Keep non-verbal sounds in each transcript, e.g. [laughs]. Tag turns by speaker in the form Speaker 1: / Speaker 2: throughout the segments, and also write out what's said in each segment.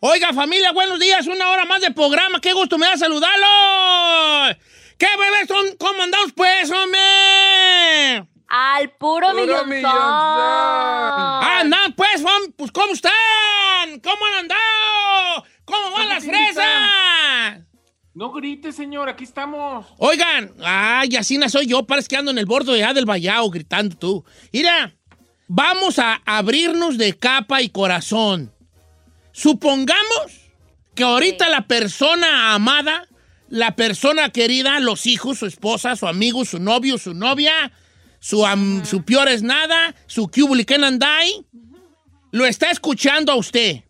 Speaker 1: Oiga, familia, buenos días. Una hora más de programa. Qué gusto me da saludarlo. ¿Qué bebés son? ¿Cómo andamos, pues, hombre?
Speaker 2: Al puro, millón.
Speaker 1: Ah, andan, pues, pues, ¿cómo están? ¿Cómo han andado? ¿Cómo van las fresas?
Speaker 3: No grite, señor, aquí estamos.
Speaker 1: Oigan, ay, así no soy yo, parece que ando en el borde de allá del vallado gritando tú. Mira, vamos a abrirnos de capa y corazón. Supongamos que ahorita la persona amada, la persona querida, los hijos, su esposa, su amigo, su novio, su novia, su, am- su peor es nada, su cubulican andai, lo está escuchando a usted.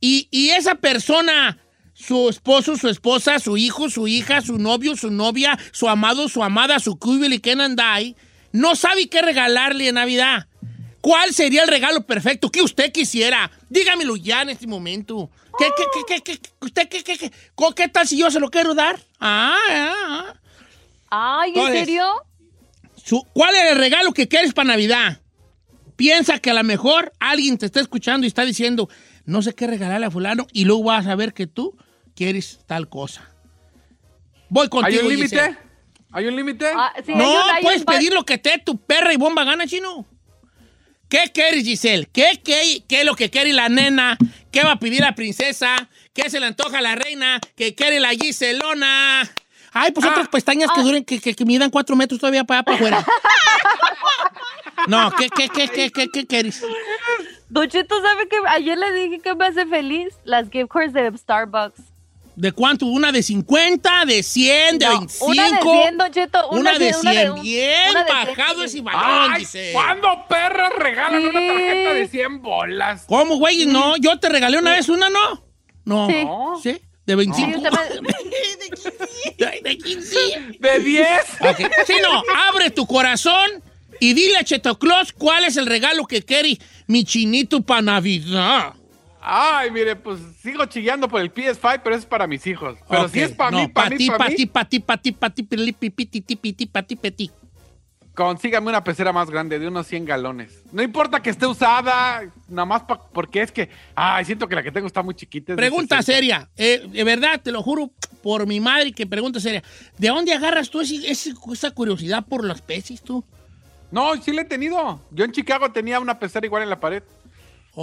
Speaker 1: Y, y esa persona, su esposo, su esposa, su hijo, su hija, su novio, su novia, su amado, su amada, su cubulican andai, no sabe qué regalarle en Navidad. ¿Cuál sería el regalo perfecto que usted quisiera? Dígamelo ya en este momento. ¿Qué, qué, qué, qué, qué, usted, qué, qué, qué, qué tal si yo se lo quiero dar? Ah, ah, ah.
Speaker 2: Ay, ¿en
Speaker 1: Entonces,
Speaker 2: serio?
Speaker 1: Su- ¿Cuál es el regalo que quieres para Navidad? Piensa que a lo mejor alguien te está escuchando y está diciendo, no sé qué regalarle a fulano, y luego vas a ver que tú quieres tal cosa. Voy
Speaker 3: ¿Hay
Speaker 1: contigo,
Speaker 3: un límite? ¿Hay un límite?
Speaker 2: Ah, sí,
Speaker 1: No,
Speaker 2: hay un- hay
Speaker 1: puedes
Speaker 2: un-
Speaker 1: pedir lo que te dé tu perra y bomba gana, chino. ¿Qué quieres, Giselle? ¿Qué, qué, qué es lo que quiere la nena? ¿Qué va a pedir la princesa? ¿Qué se le antoja a la reina? ¿Qué quiere la Giselona? Ay, pues otras pestañas que duren, que, que, que midan cuatro metros todavía para allá para afuera. [laughs] No, ¿qué, qué, qué, qué, qué, qué quieres?
Speaker 2: Don ¿sabe que ayer le dije que me hace feliz? Las gift cards de Starbucks.
Speaker 1: ¿De cuánto? ¿Una de 50, de 100, de
Speaker 2: No,
Speaker 1: 25?
Speaker 2: una de 100, Don Cheto,
Speaker 1: Una,
Speaker 2: una
Speaker 1: de
Speaker 2: de-
Speaker 1: 100.
Speaker 2: una de
Speaker 1: Bien
Speaker 2: una de 100,
Speaker 1: bajado
Speaker 2: sí.
Speaker 1: ese balón,
Speaker 3: Ay,
Speaker 1: Giselle.
Speaker 3: ¿Cuándo perras regalan una
Speaker 2: Sí.
Speaker 3: tarjeta de 100 bolas?
Speaker 1: ¿Cómo, güey? No, yo te regalé una vez una, ¿no? No.
Speaker 2: Sí.
Speaker 3: No.
Speaker 1: ¿Sí? De 25.
Speaker 2: Sí, usted [laughs] me-
Speaker 1: Ay, de 15.
Speaker 3: ¿De 10?
Speaker 1: Ok. Sí, no, abre tu corazón y dile a Cheto Claus cuál es el regalo que quiere mi chinito para Navidad.
Speaker 3: Ay, mire, pues sigo chillando por el PS5, pero eso es para mis hijos. Pero
Speaker 1: Ok,
Speaker 3: si es para
Speaker 1: no,
Speaker 3: mí, para mí, para
Speaker 1: pa'
Speaker 3: mí,
Speaker 1: ti, pa' ti, pa' ti, pa' ti, pili, pipi, ti, ti, pi, ti, pa' ti, pe, ti.
Speaker 3: consígame una pecera más grande, de unos 100 galones. No importa que esté usada, nada más porque es que, ay, siento que la que tengo está muy chiquita. es
Speaker 1: Pregunta
Speaker 3: 60.
Speaker 1: seria. Eh, de verdad, te lo juro por mi madre que pregunta seria. ¿De dónde agarras tú ese- esa curiosidad por los peces tú?
Speaker 3: No, sí la he tenido. Yo en Chicago tenía una pecera igual en la pared.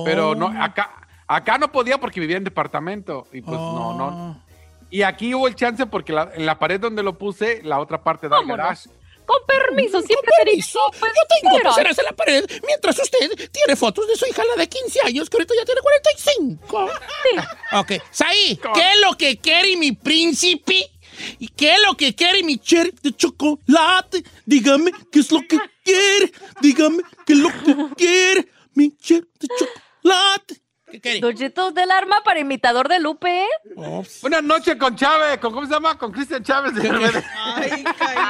Speaker 3: Pero
Speaker 1: Oh.
Speaker 3: no, acá, acá no podía porque vivía en departamento. Y pues no,
Speaker 1: Oh.
Speaker 3: no. Y aquí hubo el chance porque la- en la pared donde lo puse, la otra parte da garage.
Speaker 2: Con permiso, siempre
Speaker 1: Con permiso, yo tengo peceras en la pared, mientras usted tiene fotos de su hija, la de 15 años, que ahorita ya tiene 45. Ok, Saí, ¿qué es lo que quiere mi príncipe? ¿Y qué es lo que quiere mi cherry de chocolate? Dígame qué es lo que quiere. Dígame qué es lo que quiere mi cherry de chocolate. ¿Qué quiere?
Speaker 2: Don Cheto, del arma para imitador de Lupe.
Speaker 1: Oh,
Speaker 3: Una noche con Chávez, con ¿cómo se llama? Con Cristian Chávez. de RBD.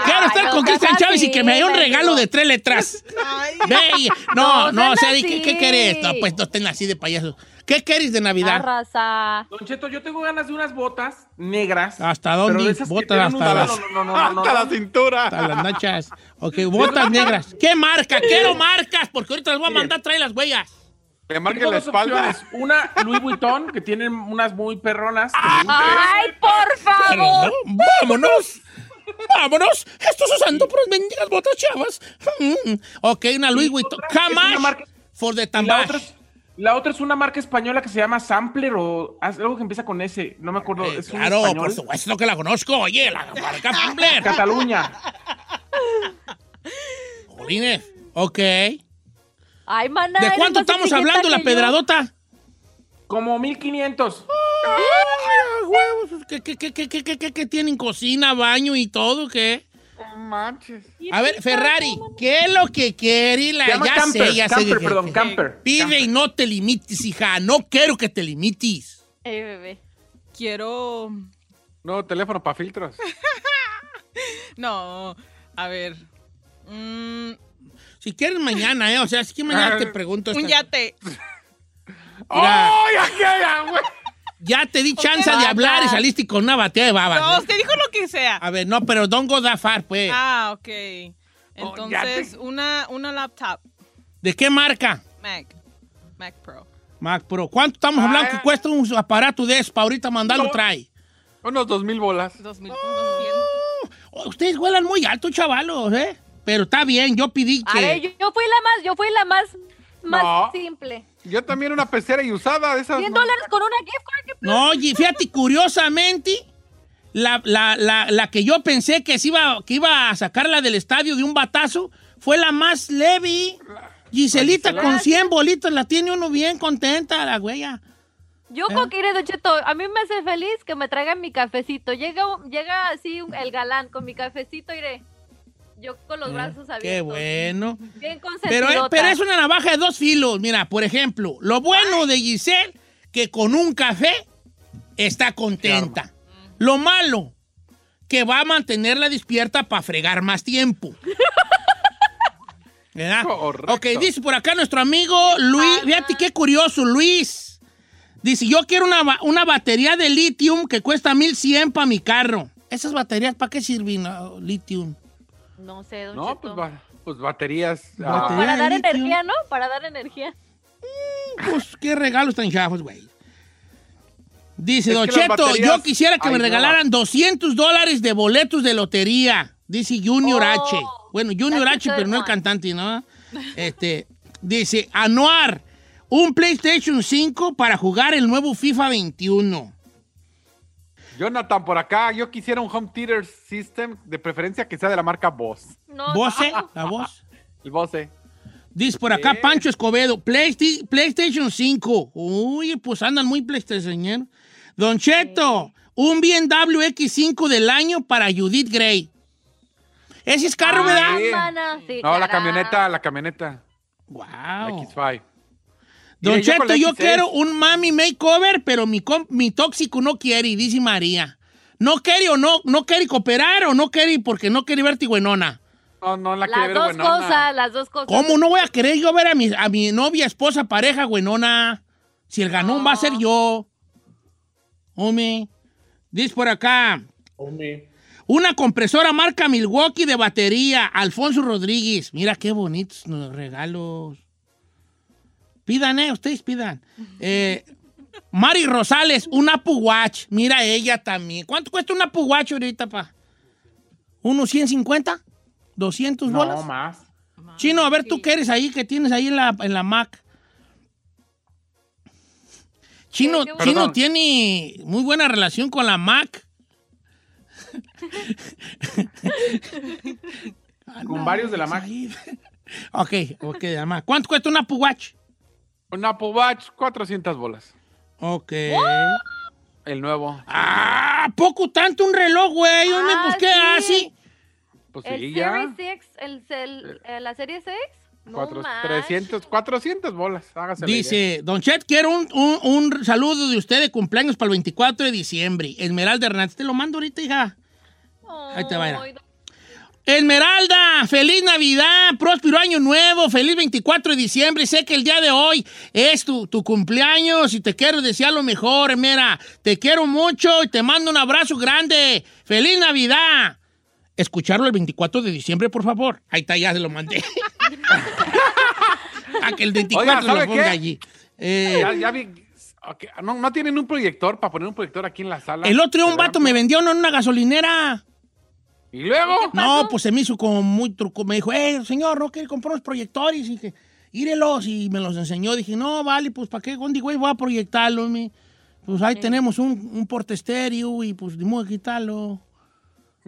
Speaker 1: Quiero estar con Cristian Chávez y que me dé un regalo de tres letras. Ve, no,
Speaker 2: No
Speaker 1: no, o sea, ¿qué, querés? No, pues no estén así de payasos. ¿Qué querés de Navidad?
Speaker 2: Arrasa.
Speaker 3: Don Cheto, yo tengo ganas de unas botas negras.
Speaker 1: ¿Hasta dónde? Botas hasta las-
Speaker 3: No, no, no, no, no,
Speaker 4: Hasta la
Speaker 3: no.
Speaker 4: cintura.
Speaker 1: Hasta las nachas. Ok, botas negras. ¿Qué marca? Quiero marcas, porque ahorita las voy a mandar a traer las huellas.
Speaker 3: Le marque
Speaker 4: Tengo
Speaker 3: la espalda.
Speaker 4: opciones. Una Louis Vuitton, que tienen unas muy perronas.
Speaker 2: ¡Ay, por favor!
Speaker 1: ¡Vámonos! ¡Vámonos! Estás usando por las mendigas botas chavas. Mm. Ok, una Louis Vuitton. Jamás
Speaker 4: marca-
Speaker 1: for the
Speaker 4: la otra es La otra es una marca española que se llama Sampler o algo que empieza con S. No me acuerdo.
Speaker 1: Eh,
Speaker 4: es un
Speaker 1: claro,
Speaker 4: español.
Speaker 1: por supuesto que la conozco. Oye, la marca Fumbler.
Speaker 4: Cataluña.
Speaker 1: Jolines. Ok.
Speaker 2: Ay, maná.
Speaker 1: ¿De cuánto estamos hablando la
Speaker 2: yo.
Speaker 1: pedradota?
Speaker 4: Como 1500.
Speaker 1: Ah, huevos, ¿Qué, qué, qué, qué, qué, qué, qué, qué tienen? ¿Cocina, baño y todo? ¿Qué?
Speaker 3: No manches.
Speaker 1: A ver, Ferrari, ¿qué es lo que quiere? La, ya
Speaker 4: camper,
Speaker 1: sé, ya sé.
Speaker 4: camper,
Speaker 1: que-
Speaker 4: perdón, camper.
Speaker 1: Pide
Speaker 4: Camper.
Speaker 1: y no te limites, hija. No quiero que te limites.
Speaker 2: Eh, bebé.
Speaker 5: Quiero.
Speaker 3: No, teléfono para filtros. [laughs]
Speaker 5: No. A ver. Mm,
Speaker 1: Si quieres mañana, ¿eh? O sea, si que mañana te pregunto.
Speaker 5: un yate.
Speaker 1: Mira.
Speaker 3: ¡Ay, aquella, güey!
Speaker 1: Ya te di chance de hablar y saliste con una batea de babas.
Speaker 5: No, usted dijo lo que sea.
Speaker 1: A ver, no, pero don't go that far, pues.
Speaker 5: Ah, ok.
Speaker 3: Oh,
Speaker 5: Entonces, una, una laptop.
Speaker 1: ¿De qué marca?
Speaker 5: Mac. Mac Pro.
Speaker 1: Mac Pro. ¿Cuánto estamos hablando
Speaker 3: Ah.
Speaker 1: que cuesta un aparato de eso? Para ahorita mandarlo trae.
Speaker 3: Unos dos mil bolas.
Speaker 5: 2000.
Speaker 1: Oh, ustedes huelan muy alto, chavalos, ¿eh? Pero está bien, yo pedí
Speaker 2: A
Speaker 1: que...
Speaker 2: ver, yo, yo fui la más, yo fui la más, más
Speaker 3: No.
Speaker 2: simple.
Speaker 3: Yo también una pecera y usada de esas.
Speaker 2: 100
Speaker 3: no.
Speaker 2: dólares con una gift card. ¿qué
Speaker 1: No, y fíjate, curiosamente, la, la, la, la que yo pensé que, se iba, que iba a sacarla del estadio de un batazo fue la más leve. Giselita
Speaker 3: Gisela.
Speaker 1: con 100 bolitos, la tiene uno bien contenta, la güey.
Speaker 2: Yo con que iré, Don Cheto, a mí me hace feliz que me traigan mi cafecito. Llega, llega así un- el galán con mi cafecito, iré. Yo con los brazos abiertos.
Speaker 1: Qué bueno.
Speaker 2: Bien
Speaker 1: Pero, pero es una navaja de dos filos. Mira, por ejemplo, lo bueno de Giselle, que con un café está contenta. Lo malo, que va a mantenerla despierta para fregar más tiempo. [laughs] ¿Verdad?
Speaker 3: Correcto.
Speaker 1: Ok, dice por acá nuestro amigo Luis. Fíjate qué curioso, Luis. Dice, yo quiero una, una batería de litio que cuesta 1100 para mi carro. ¿Esas baterías para qué sirven, no, litio?
Speaker 2: No sé, Don
Speaker 3: No,
Speaker 2: Cheto.
Speaker 3: pues, ba- pues baterías.
Speaker 1: Batería.
Speaker 3: ah,
Speaker 2: Para dar energía, ¿no? Para dar energía.
Speaker 1: Pues qué regalos tan chafos, güey. Dice,
Speaker 3: Es
Speaker 1: Don Cheto,
Speaker 3: baterías-
Speaker 1: yo quisiera que
Speaker 3: Ay,
Speaker 1: me
Speaker 3: no.
Speaker 1: regalaran 200 dólares de boletos de lotería. Dice Junior
Speaker 2: Oh,
Speaker 1: H. Bueno, Junior H, pero no el cantante, ¿no? Este, dice, Anuar, un PlayStation 5 para jugar el nuevo FIFA 21.
Speaker 3: Jonathan, por acá, yo quisiera un home theater system, de preferencia que sea de la marca Boss.
Speaker 2: No, no.
Speaker 1: ¿La [laughs] voz?
Speaker 3: El Bose.
Speaker 1: Dice por acá. Pancho Escobedo, Playsti- PlayStation 5. Uy, pues andan muy PlayStation. Don Cheto, un BMW X5 del año para Judith Gray. Ese es carro,
Speaker 3: Ah,
Speaker 1: ¿verdad?
Speaker 3: sí. No, la camioneta, la camioneta. La
Speaker 1: Wow.
Speaker 3: X5.
Speaker 1: Don Cheto, yo
Speaker 3: X6.
Speaker 1: quiero un mami makeover, pero mi, mi tóxico no quiere, dice María. No quiere o no, no quiere cooperar o no quiere porque no quiere verte buenona.
Speaker 3: No, no la
Speaker 2: Las
Speaker 3: quiere ver
Speaker 2: dos
Speaker 3: buenona.
Speaker 2: cosas, las dos cosas.
Speaker 1: ¿Cómo no voy a querer yo ver a mi, a mi novia, esposa, pareja, buenona? Si el ganón va a ser yo. Hombre. Dice por acá. Una compresora marca Milwaukee de batería. Alfonso Rodríguez. Mira qué bonitos los regalos. Pidan, eh, ustedes pidan. Eh, Mari Rosales, un Apple Watch. Mira ella también. ¿Cuánto cuesta un Apple Watch ahorita, pa? ¿Unos 150? ¿200 bolas?
Speaker 4: No, más.
Speaker 1: Chino, a ver tú qué eres ahí, que tienes ahí en la, en la Mac. Chino,
Speaker 2: ¿Qué- qué
Speaker 1: Chino tiene muy buena relación con la Mac.
Speaker 4: Con varios de la
Speaker 1: Mac.
Speaker 4: Mac. [laughs]
Speaker 1: ok, ok, de la Mac. ¿Cuánto cuesta un Apple Watch?
Speaker 3: Un Apple Watch, 400 bolas.
Speaker 1: Ok.
Speaker 3: El nuevo.
Speaker 1: Ah, poco tanto un reloj, güey. Hombre,
Speaker 2: Ah,
Speaker 1: pues, ¿qué
Speaker 2: sí.
Speaker 1: hace?
Speaker 3: Pues
Speaker 2: El
Speaker 3: sí,
Speaker 2: Series
Speaker 3: ya.
Speaker 2: 6, el, el- eh, la serie 6. No
Speaker 3: Cuatro-
Speaker 2: manches.
Speaker 3: 300, 400 bolas. Hágase.
Speaker 1: Dice, Don Chet, quiero un, un- un saludo de usted de cumpleaños para el 24 de diciembre. Esmeralda Hernández, te lo mando ahorita, hija. Ahí te va, Esmeralda, feliz Navidad, próspero año nuevo, feliz 24 de diciembre. Sé que el día de hoy es tu, tu cumpleaños y te quiero desear lo mejor. Mira, te quiero mucho y te mando un abrazo grande. Feliz Navidad. Escucharlo el 24 de diciembre, por favor. Ahí está, ya se lo mandé. [laughs] A que el 24
Speaker 3: Oiga,
Speaker 1: lo
Speaker 3: ¿sabe
Speaker 1: ponga
Speaker 3: qué?
Speaker 1: allí. Eh,
Speaker 3: Ya, ya vi. No, no tienen un proyector para poner un proyector aquí en la sala.
Speaker 1: el otro día un vato me vendió uno en una gasolinera.
Speaker 3: Y luego.
Speaker 1: No, pues se me hizo como muy truco. Me dijo, eh, señor, ¿no quiere comprar unos proyectores? Y, que- írelos y me los enseñó. Dije, no, vale, pues ¿para qué? ¿Dónde, güey, voy a proyectarlo? mi? Pues ahí tenemos un, un portestéreo y pues ni modo de quitarlo.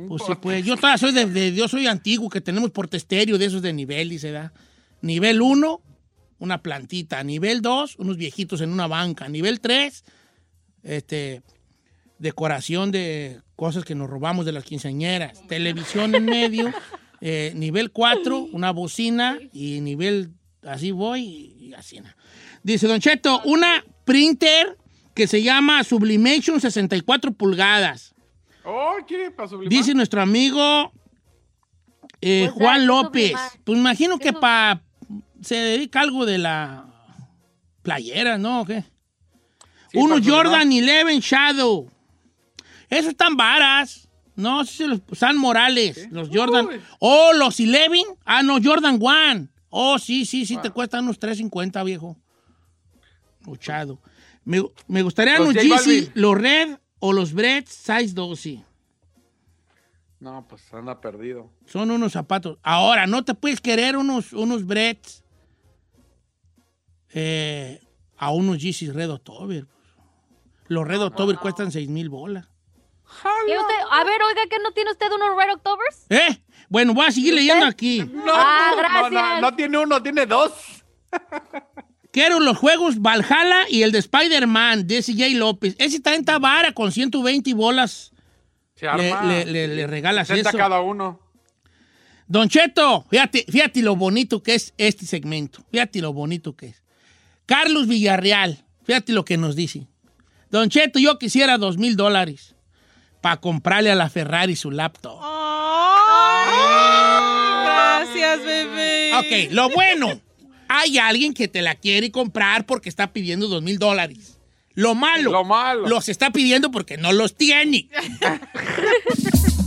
Speaker 1: Pues sí, pues yo todavía soy de, de- yo soy antiguo, que tenemos portestéreo de esos de nivel, dice, ¿verdad? Nivel 1, una plantita. Nivel 2, unos viejitos en una banca. Nivel 3, este, decoración de cosas que nos robamos de las quinceañeras. Televisión en medio. [laughs] Eh, nivel 4, una bocina. Y nivel, así voy y, así. ¿no? Dice Don Cheto, una printer que se llama Sublimation 64 pulgadas.
Speaker 3: Oh, ¿quiere para sublimar?
Speaker 1: Dice nuestro amigo eh,
Speaker 2: Pues,
Speaker 1: Juan
Speaker 2: ¿qué
Speaker 1: López.
Speaker 2: sublimar?
Speaker 1: Pues imagino
Speaker 2: ¿Qué
Speaker 1: que para se dedica algo de la playera, ¿no? ¿O qué?
Speaker 3: Sí, sublimar.
Speaker 1: Jordan 11 Shadow. Esos están varas. No, sí, los San Morales, los Jordan.
Speaker 3: Uy.
Speaker 1: Oh, los 11. Ah, no, Jordan 1. Oh, sí, sí, sí, te cuestan unos 3.50, viejo. Luchado. Me, me gustaría
Speaker 3: Los
Speaker 1: Yeezy, los Red o los Bread Size 12.
Speaker 3: No, pues anda perdido.
Speaker 1: Son unos zapatos. Ahora, no te puedes querer unos, unos Bretts eh, a unos Yeezys Red October. Los Red October cuestan 6 mil bolas.
Speaker 2: ¿Y usted- a ver, oiga, ¿que no tiene usted unos Red Octobers?
Speaker 1: ¿Eh? Bueno, voy a seguir leyendo aquí.
Speaker 3: No,
Speaker 2: Ah,
Speaker 3: no, no,
Speaker 2: gracias.
Speaker 3: no tiene uno, tiene dos. [laughs]
Speaker 1: Quiero los juegos Valhalla y el de Spider-Man de CJ López. Ese está en Tabara con 120 bolas.
Speaker 3: Se
Speaker 1: Le,
Speaker 3: arma.
Speaker 1: le- le- le regalas
Speaker 3: 60
Speaker 1: eso.
Speaker 3: cada uno.
Speaker 1: Don Cheto, fíjate, fíjate lo bonito que es este segmento. Fíjate lo bonito que es. Carlos Villarreal, fíjate lo que nos dice. Don Cheto, yo quisiera dos mil dólares para comprarle a la Ferrari su laptop.
Speaker 5: Ay, gracias, bebé.
Speaker 1: Ok, lo bueno, hay alguien que te la quiere comprar porque está pidiendo dos mil dólares. Lo malo,
Speaker 3: Lo malo.
Speaker 1: los está pidiendo porque no los tiene. [laughs]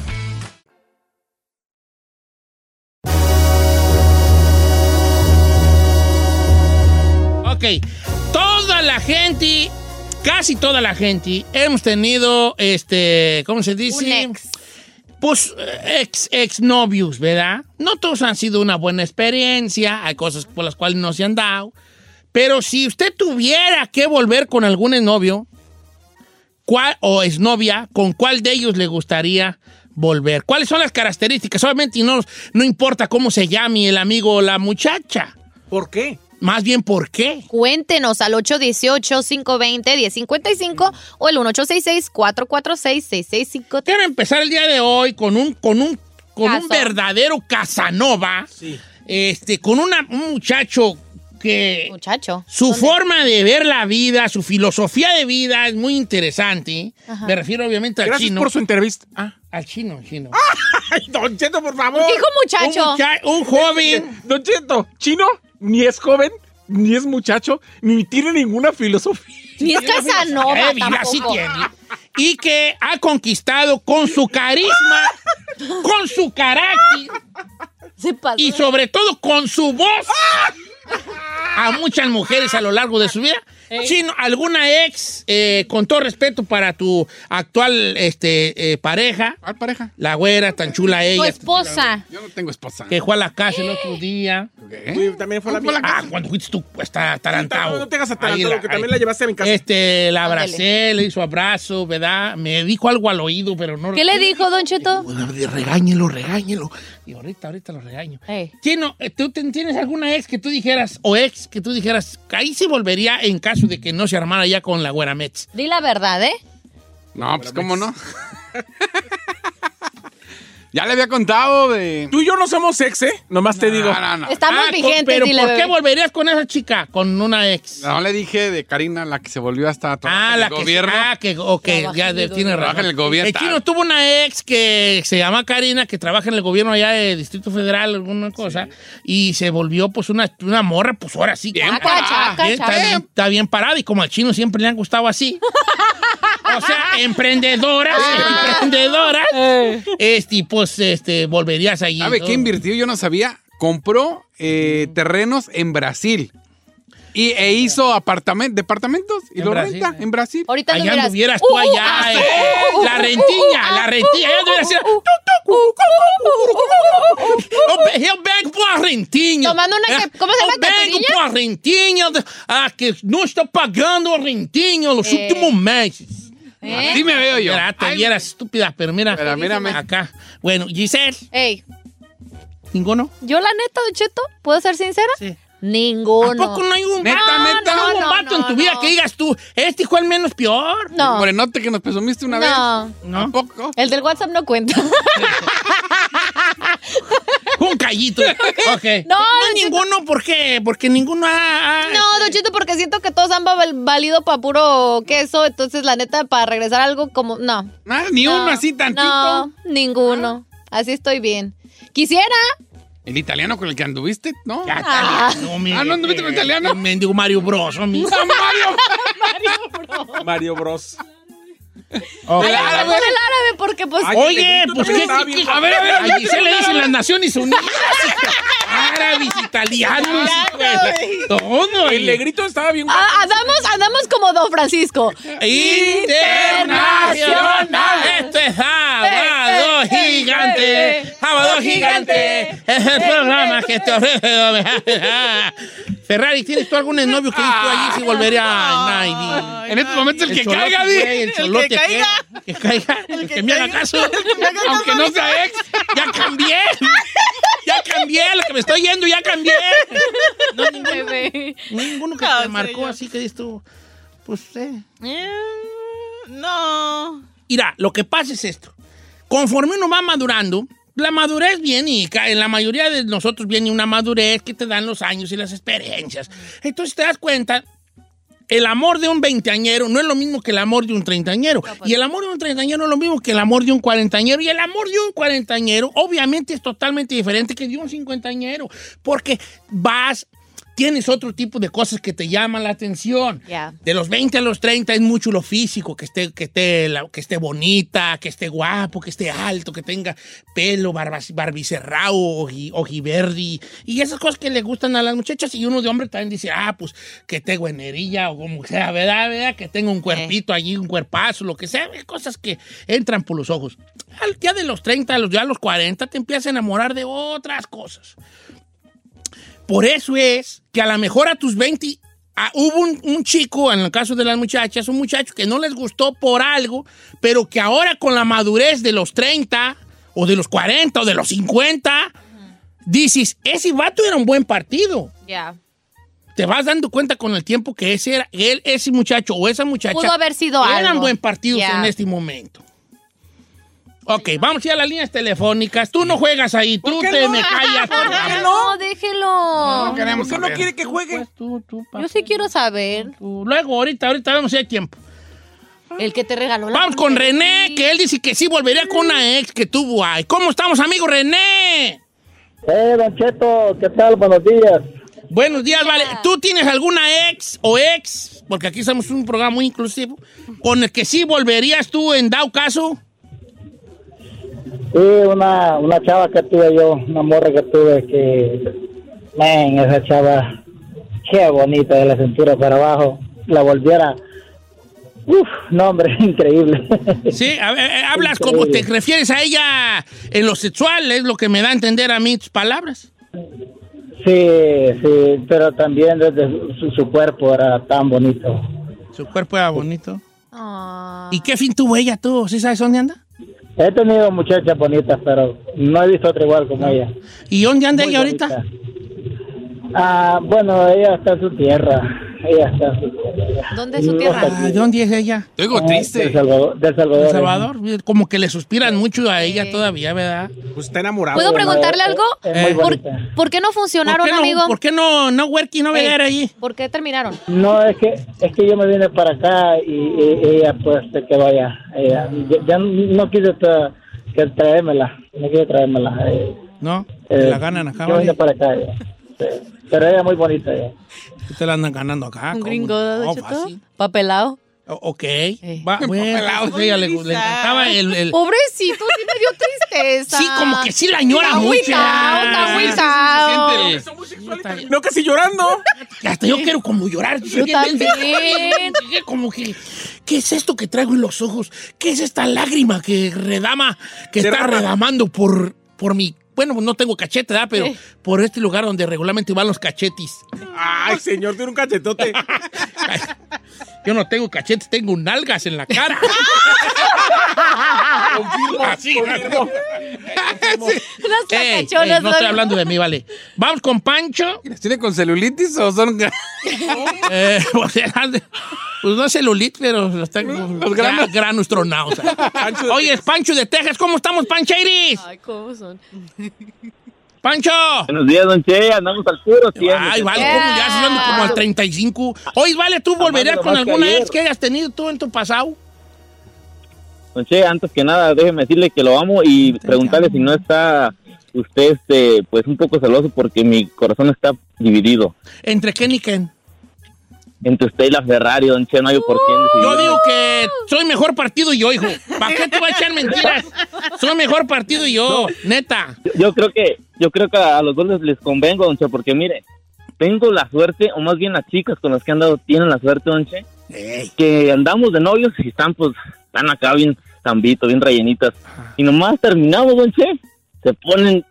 Speaker 1: Ok, toda la gente, casi toda la gente, hemos tenido, este, ¿cómo se dice?
Speaker 2: Un ex.
Speaker 1: Pues eh, ex, ex novios, ¿verdad? No todos han sido una buena experiencia, hay cosas por las cuales no se han dado. Pero si usted tuviera que volver con algún novio, ¿cuál, o exnovia, ¿con cuál de ellos le gustaría volver? ¿Cuáles son las características? Obviamente y no, no importa cómo se llame el amigo o la muchacha.
Speaker 4: ¿Por qué?
Speaker 1: Más bien, ¿por qué?
Speaker 6: Cuéntenos al 818-520-1055 o el 1866-446-6653.
Speaker 1: Quiero empezar el día de hoy con un, con un, con un verdadero Casanova. Este, con una- un muchacho que
Speaker 6: Muchacho.
Speaker 1: su
Speaker 6: ¿dónde?
Speaker 1: forma de ver la vida, su filosofía de vida es muy interesante.
Speaker 6: Ajá.
Speaker 1: Me refiero obviamente al
Speaker 4: Gracias
Speaker 1: chino.
Speaker 4: por su entrevista. Ah.
Speaker 1: Al chino, al chino. [laughs]
Speaker 4: Ay, Don Cheto, por favor.
Speaker 6: Dijo muchacho.
Speaker 1: Un, mucha- un [laughs] joven.
Speaker 4: Don Cheto, chino ni es joven, ni es muchacho, ni tiene ninguna filosofía.
Speaker 6: Ni es Casanova
Speaker 1: Eh, sí
Speaker 6: tampoco.
Speaker 1: tiene. Y que ha conquistado con su carisma, con su carácter y sobre todo con su voz a muchas mujeres a lo largo de su vida. Chino, ¿alguna ex, eh, con todo respeto para tu actual este, eh, pareja,
Speaker 3: ¿Cuál pareja?
Speaker 1: la güera, tan chula ella,
Speaker 6: Tu esposa.
Speaker 3: Yo no tengo esposa.
Speaker 1: que fue a la casa el otro día?
Speaker 3: ¿Qué?
Speaker 4: Sí, también fue la mía.
Speaker 1: Ah, cuando fuiste tú, pues, está atarantado.
Speaker 4: No te hagas atarantado, que también
Speaker 1: ahí.
Speaker 4: la llevaste a mi casa.
Speaker 1: Este, la abracé, le hizo abrazo, ¿verdad? Me dijo algo al oído, pero no...
Speaker 6: ¿Qué le dijo, Don Cheto?
Speaker 1: Regáñelo, regáñelo. Y ahorita, ahorita lo regaño. Chino, eh, ¿tú tienes alguna ex que tú dijeras, o ex que tú dijeras, ahí se volvería en caso de que no se armara ya con la güera Mets?
Speaker 6: Di la verdad, ¿eh?
Speaker 3: No, pues cómo no. [laughs] ya le había contado de.
Speaker 4: Tú y yo no somos ex, ¿eh? Nomás te digo.
Speaker 3: No, no, no.
Speaker 6: Estamos
Speaker 1: Ah, con-
Speaker 6: vigentes,
Speaker 1: Pero
Speaker 6: dile,
Speaker 1: ¿por qué volverías con esa chica? Con una ex.
Speaker 3: No le dije de Karina, la que se volvió hasta
Speaker 1: Ah, la que
Speaker 3: gobierno.
Speaker 1: Ah, que, ok,
Speaker 6: Trabaja
Speaker 1: ya
Speaker 6: en
Speaker 1: de-
Speaker 6: el
Speaker 1: tiene
Speaker 3: gobierno.
Speaker 1: razón.
Speaker 3: Trabaja en el gobierno.
Speaker 1: El chino tuvo una ex que se llama Karina, que trabaja en el gobierno allá de Distrito Federal, alguna cosa, y se volvió pues una, una morra, pues ahora sí.
Speaker 3: Bien
Speaker 6: Chaca,
Speaker 3: parada.
Speaker 6: chaca,
Speaker 1: Bien, está,
Speaker 6: chaca.
Speaker 1: bien, está bien parada y como al chino siempre le han gustado así. [laughs] o sea, emprendedoras, emprendedoras. Este, pues, este, volverías allí.
Speaker 3: ¿Sabe
Speaker 1: ¿no?
Speaker 3: qué invirtió? Yo no sabía. Compró eh, terrenos en Brasil. Y, e hizo apartament- departamentos y
Speaker 1: En
Speaker 3: lo
Speaker 1: Brasil,
Speaker 3: renta
Speaker 1: eh.
Speaker 3: en Brasil.
Speaker 6: Ahorita
Speaker 1: Allá
Speaker 6: anduvieras.
Speaker 1: anduvieras tú
Speaker 6: Uh, uh,
Speaker 1: allá.
Speaker 6: ah,
Speaker 1: eh.
Speaker 6: Uh,
Speaker 1: la
Speaker 6: uh,
Speaker 1: rentilla,
Speaker 6: uh,
Speaker 1: la
Speaker 6: uh,
Speaker 1: rentilla. Allá anduvieras eu vengo por rentinho.
Speaker 6: Tomando una que- ¿cómo se llama,
Speaker 1: Eu vengo por rentinho. Ah, que não estou pagando rentinho los
Speaker 6: Eh.
Speaker 1: últimos meses.
Speaker 6: ¿Eh?
Speaker 3: Así me veo yo.
Speaker 1: Mira, te
Speaker 3: Ay,
Speaker 1: vieras estúpida, pero mira.
Speaker 3: Pero mírame.
Speaker 1: Acá. Bueno, Giselle,
Speaker 6: Ey,
Speaker 1: ¿ninguno?
Speaker 6: yo la neta, Don Cheto, ¿puedo ser sincera?
Speaker 1: Sí.
Speaker 6: Ninguno.
Speaker 1: ¿A poco no hay un,
Speaker 3: Neta,
Speaker 1: no,
Speaker 3: neta.
Speaker 1: no, hay un
Speaker 6: No,
Speaker 1: vato en
Speaker 6: no,
Speaker 1: tu vida
Speaker 6: no.
Speaker 1: que digas tú, este fue el menos peor?
Speaker 6: No.
Speaker 3: Morenote que nos presumiste una
Speaker 6: No.
Speaker 3: vez.
Speaker 1: ¿No?
Speaker 3: ¿A poco?
Speaker 6: El del WhatsApp no cuenta. [laughs] [laughs]
Speaker 1: Un callito. [laughs] Ok.
Speaker 6: No, Cheto.
Speaker 1: ninguno, ¿por qué? Porque ninguno ha... ha-
Speaker 6: No, Don Cheto, porque siento que todos han val- valido para puro queso, entonces la neta, para regresar a algo como... No.
Speaker 3: Nada, ni
Speaker 6: No,
Speaker 3: uno así tantito.
Speaker 6: No, ninguno. Así estoy bien. Quisiera.
Speaker 3: ¿El italiano con el que anduviste? ¿No?
Speaker 1: Ya,
Speaker 6: Ah.
Speaker 1: italiano, mi-
Speaker 3: Ah, ¿no anduviste con italiano?
Speaker 1: el Mendigo Mario Bros.
Speaker 3: ¡Ah, [laughs] Mario! [laughs]
Speaker 4: Mario Bros.
Speaker 1: Ok.
Speaker 6: Ay, hablamos del árabe porque pues...
Speaker 4: Ay,
Speaker 1: Oye, pues qué, a ver, a ver, allí se le dicen las Naciones Unidas. Árabes, italianos, todo.
Speaker 4: El negrito estaba bien.
Speaker 6: Ah, andamos, andamos como Don Francisco.
Speaker 1: Internacional. Esto es Sábado
Speaker 6: Eh, eh, eh,
Speaker 1: Gigante. Gigante. Es el programa que te ofrece. Ferrari, ¿tienes tú algún novio que dices tú allí si volvería a?
Speaker 3: En estos momentos el, que caiga.
Speaker 1: El ¿qué?
Speaker 5: caiga.
Speaker 1: Que caiga. El que me haga caso.
Speaker 3: Aunque no sea ex.
Speaker 1: Ya cambié. Ya cambié. Lo que me estoy yendo, ya cambié. No, [laughs] ninguno, ninguno que te marcó así que dices tú. Pues, eh.
Speaker 5: Eh, no.
Speaker 1: Mira, lo que pasa es esto. Conforme uno va madurando, la madurez viene y en la mayoría de nosotros viene una madurez que te dan los años y las experiencias. Entonces te das cuenta, el amor de un veinteañero no es lo mismo que el amor de un treintañero. Y el amor de un treintañero no es lo mismo que el amor de un cuarentañero. Y el amor de un cuarentañero obviamente es totalmente diferente que de un cincuentañero. Porque vas... Tienes otro tipo de cosas que te llaman la atención.
Speaker 6: Ya.
Speaker 1: De los 20 a los 30 es mucho lo físico, que esté, que esté, que esté bonita, que esté guapo, que esté alto, que tenga pelo, barbicerrao, oji- ojiverdi, y esas cosas que le gustan a las muchachas. Y uno de hombre también dice, ah, pues que tenga energía o como sea, ¿verdad? ¿verdad? Que tenga un cuerpito allí, un cuerpazo, lo que sea, cosas que entran por los ojos. Ya de los 30, a los, ya a los 40, te empiezas a enamorar de otras cosas. Por eso es que a lo mejor a tus 20 ah, hubo un, un chico, en el caso de las muchachas, un muchacho que no les gustó por algo, pero que ahora con la madurez de los 30 o de los 40 o de los 50, dices, ese vato era un buen partido.
Speaker 6: Ya.
Speaker 1: Te vas dando cuenta con el tiempo que ese era, él, ese muchacho o esa muchacha
Speaker 6: Pudo haber sido
Speaker 1: eran
Speaker 6: algo.
Speaker 1: buen partidos en este momento. Ok, vamos a ir a las líneas telefónicas. Tú no juegas ahí, tú te
Speaker 4: no?
Speaker 1: me callas.
Speaker 6: ¿Por qué no? Déjelo.
Speaker 3: No queremos
Speaker 4: ¿Por qué no quiere que juegue?
Speaker 1: Pues tú, tú,
Speaker 6: Yo sí quiero saber.
Speaker 1: tú. Luego, ahorita, ahorita vamos si hay tiempo.
Speaker 6: El que te regaló la
Speaker 1: Vamos con. René, que él dice que sí volvería con una ex que tuvo ahí. ¿Cómo estamos, amigo René?
Speaker 7: Eh, Don Cheto, ¿qué tal? Buenos días.
Speaker 1: Buenos días, vale. ¿Tú tienes alguna ex o ex, porque aquí estamos en un programa muy inclusivo, con el que sí volverías tú en dado caso?
Speaker 7: Sí, una, una chava que tuve yo, una morra que tuve que, man, esa chava, qué bonita de la cintura para abajo. la volviera. Uf, no, hombre, [laughs] increíble.
Speaker 1: Sí, a ver, eh, hablas como te refieres a ella en lo sexual, es lo que me da a entender a mí tus palabras.
Speaker 7: Sí, sí, pero también desde su, su cuerpo era tan bonito.
Speaker 1: Su cuerpo era bonito.
Speaker 6: Ah.
Speaker 1: ¿Y qué fin tuvo ella tú? ¿Sí sabes dónde anda?
Speaker 7: He tenido muchachas bonitas, pero no he visto otra igual como ella.
Speaker 1: ¿Y dónde anda
Speaker 7: Muy
Speaker 1: ella ahorita?
Speaker 7: Ah, bueno, ella está en su tierra. Ella está.
Speaker 6: ¿Dónde es su tierra?
Speaker 1: ¿De dónde es ella?
Speaker 3: Te oigo
Speaker 7: Ah,
Speaker 3: triste.
Speaker 7: Del Salvador. Del Salvador.
Speaker 1: ¿De Salvador? Como que le suspiran mucho a ella todavía, ¿verdad?
Speaker 4: Pues está enamorado.
Speaker 6: ¿Puedo preguntarle algo?
Speaker 7: muy
Speaker 6: ¿Por, por qué no
Speaker 1: ¿Por
Speaker 6: funcionaron,
Speaker 1: qué no,
Speaker 6: amigo?
Speaker 1: ¿Por qué no, no working, no
Speaker 6: Ey,
Speaker 1: ver ahí?
Speaker 6: ¿Por qué terminaron?
Speaker 7: No, es que es que yo me vine para acá y, y- ella pues se quedó allá. Ella, ya, ya no quise tra- que traérmela, no quise traérmela. eh,
Speaker 1: ¿No?
Speaker 7: eh,
Speaker 1: la ganan acá,
Speaker 7: Yo vine para acá. ella. [laughs] Sí. Pero ella es muy bonita. ella.
Speaker 1: Te la andan ganando acá.
Speaker 6: Un gringo,
Speaker 1: No, fácil.
Speaker 6: Papelado.
Speaker 1: Ok. Va, [laughs] bueno, pues, ella le, le encantaba el... el-
Speaker 6: Pobrecito, sí me dio tristeza.
Speaker 1: Sí, como que sí la añora
Speaker 6: Está
Speaker 1: mucho.
Speaker 6: agüitado, está
Speaker 1: Sí,
Speaker 6: agüitado.
Speaker 4: No, que si llorando.
Speaker 1: Hasta yo quiero como llorar.
Speaker 6: Yo también. [laughs]
Speaker 1: Como que, ¿qué es esto que traigo en los ojos? ¿Qué es esta lágrima que redama, que está redamando por, por mi... Bueno, no tengo cachete, ¿verdad? Pero por este lugar donde regularmente van los cachetis.
Speaker 4: Ay, señor, tiene un cachetote. [laughs]
Speaker 1: Yo no tengo cachetes, tengo nalgas en la cara. [laughs]
Speaker 4: Confirmo,
Speaker 1: Así,
Speaker 4: confirmo.
Speaker 6: Las
Speaker 1: Ey, ey,
Speaker 6: tacachonas
Speaker 1: no estoy hablando de mí, vale. Vamos con Pancho.
Speaker 3: ¿Tiene con celulitis o son.? [laughs]
Speaker 1: Eh, o sea, pues no es celulitis, pero los tengo
Speaker 3: Los granos.
Speaker 1: gra- granos tronados. [laughs] Oye, es Pancho de Texas. ¿Cómo estamos, Pancheiris?
Speaker 6: Ay, ¿cómo son?
Speaker 1: ¡Pancho!
Speaker 7: Buenos días, don Che, andamos al puro tiempo.
Speaker 1: Ay, vale, ¿cómo ya? Si ando como al 35. Oye, vale, ¿tú volverías con
Speaker 7: que
Speaker 1: alguna
Speaker 7: ayer.
Speaker 1: ex que hayas tenido tú en tu pasado?
Speaker 7: Don Che, antes que nada, déjeme decirle que lo amo y preguntarle si no está usted, este, pues un poco celoso porque mi corazón está dividido
Speaker 1: ¿Entre quién y quién?
Speaker 7: entre usted y la Ferrari, don Che, no hay por quién decidir.
Speaker 1: Yo digo que soy mejor partido yo, hijo. ¿Para qué te voy a echar mentiras? [laughs] Soy mejor partido yo, neta.
Speaker 7: Yo, yo creo que, yo creo que a los dos les, les convengo, don Che, porque mire, tengo la suerte, o más bien las chicas con las que han dado tienen la suerte, don Che,
Speaker 1: Ey,
Speaker 7: que andamos de novios y están pues, están acá bien zambitos, bien rellenitas. Y nomás terminamos, don Che, se ponen,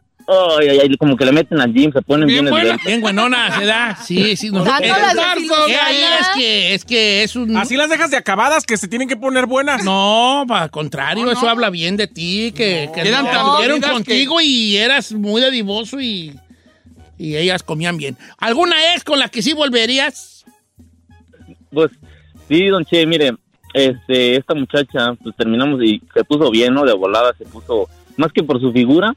Speaker 7: ay, ay, ay, como que le meten al gym, se ponen bien,
Speaker 3: Bien buena.
Speaker 1: bien buenona, ¿se da? Sí, sí. No,
Speaker 6: Dándolas
Speaker 1: eh, es que es que es un...
Speaker 4: Así las dejas de acabadas que se tienen que poner buenas.
Speaker 1: No, al contrario, eso habla bien de ti, que, que
Speaker 3: Eran tan
Speaker 1: contigo y eras muy dadivoso y, y ellas comían bien. ¿Alguna ex con la que sí volverías?
Speaker 7: Pues sí, don Che, mire, este, esta muchacha, pues terminamos y se puso bien, ¿no? De volada se puso, más que por su figura,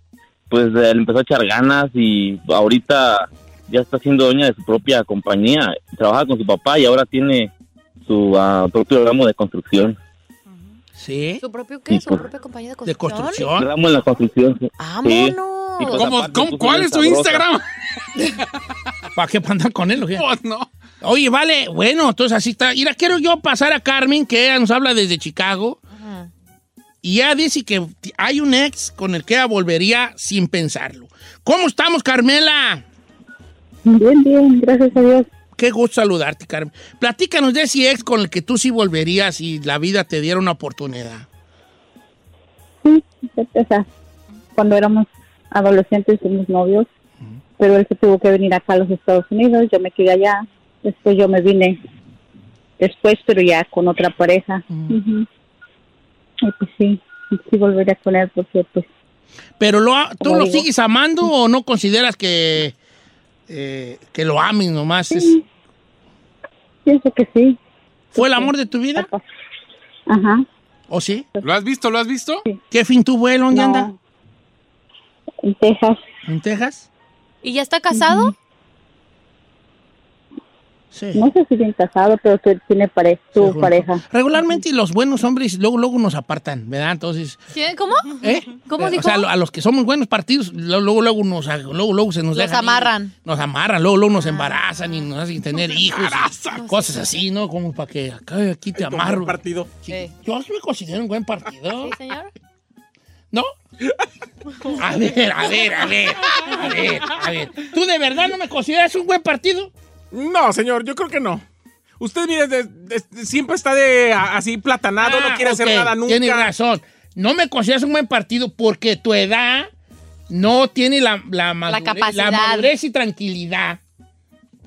Speaker 7: pues eh, le empezó a echar ganas y ahorita ya está siendo dueña de su propia compañía. Trabaja con su papá y ahora tiene su ah, propio ramo de construcción.
Speaker 1: Sí.
Speaker 6: ¿Su propio qué? ¿Su propia compañía de
Speaker 1: ¿De
Speaker 6: construcción?
Speaker 1: construcción?
Speaker 7: Ramo en la construcción. sí.
Speaker 6: ¡Vámonos!
Speaker 7: Sí. Y pues
Speaker 3: ¿Cómo,
Speaker 7: aparte
Speaker 3: cómo-
Speaker 7: puso
Speaker 3: ¿Cuál es tu
Speaker 7: sabrosa.
Speaker 3: Instagram? [laughs]
Speaker 1: ¿Para qué andan con él?
Speaker 3: Pues no.
Speaker 1: Oye, vale, bueno, entonces así está. Mira, quiero yo pasar a Carmen, que ella nos habla desde Chicago. Y ella dice que hay un ex con el que ella volvería sin pensarlo. ¿Cómo estamos, Carmela?
Speaker 8: Bien, bien, gracias a Dios.
Speaker 1: Qué gusto saludarte, Carmen. Platícanos de ese ex con el que tú sí volverías si la vida te diera una oportunidad.
Speaker 8: Sí, sea, cuando éramos adolescentes fuimos novios, pero él se tuvo que venir acá a los Estados Unidos, yo me quedé allá, después yo me vine después, pero ya con otra pareja. Ujú. Y pues sí, sí volvería con él porque pues
Speaker 1: Pero lo, ha- ¿tú lo
Speaker 8: digo.
Speaker 1: sigues amando o no consideras que, eh, que lo ames nomás? Es-
Speaker 8: pienso que sí.
Speaker 1: ¿Fue el amor de tu vida?
Speaker 8: Ajá.
Speaker 1: ¿O sí?
Speaker 3: ¿Lo has visto? ¿Lo has visto?
Speaker 1: ¿Qué fin tuvo él? ¿Dónde
Speaker 8: No.
Speaker 1: anda?
Speaker 8: En Texas.
Speaker 1: ¿En Texas?
Speaker 6: ¿Y ya está casado?
Speaker 1: Sí.
Speaker 8: No sé si bien casado, pero tu- tiene pare
Speaker 1: Sí,
Speaker 8: pareja.
Speaker 1: Regularmente los buenos hombres luego, luego nos apartan, ¿verdad? Entonces.
Speaker 6: ¿Cómo?
Speaker 1: ¿eh?
Speaker 6: ¿Cómo dijo?
Speaker 1: O sea, a los que somos buenos partidos, luego, luego, nos, luego, luego se nos
Speaker 6: Los
Speaker 1: dejan ir.
Speaker 6: amarran.
Speaker 1: Nos amarran, luego, luego nos embarazan y nos hacen tener hijos. y cosas así, ¿no? Como para que acá, aquí te amarro.
Speaker 4: Buen partido.
Speaker 6: Sí.
Speaker 1: Yo sí me considero un buen partido.
Speaker 6: ¿Sí, señor?
Speaker 1: ¿No? A ver, a ver, a ver, a ver, a ver. ¿Tú de verdad no me consideras un buen partido?
Speaker 4: No, señor, yo creo que no. Usted, mire, de- de- siempre está de a- así platanado, no
Speaker 1: Ah,
Speaker 4: quiere hacer nada nunca.
Speaker 1: Tienes razón. No me consideras un buen partido porque tu edad no tiene la, la, madurez,
Speaker 6: capacidad.
Speaker 1: madurez y tranquilidad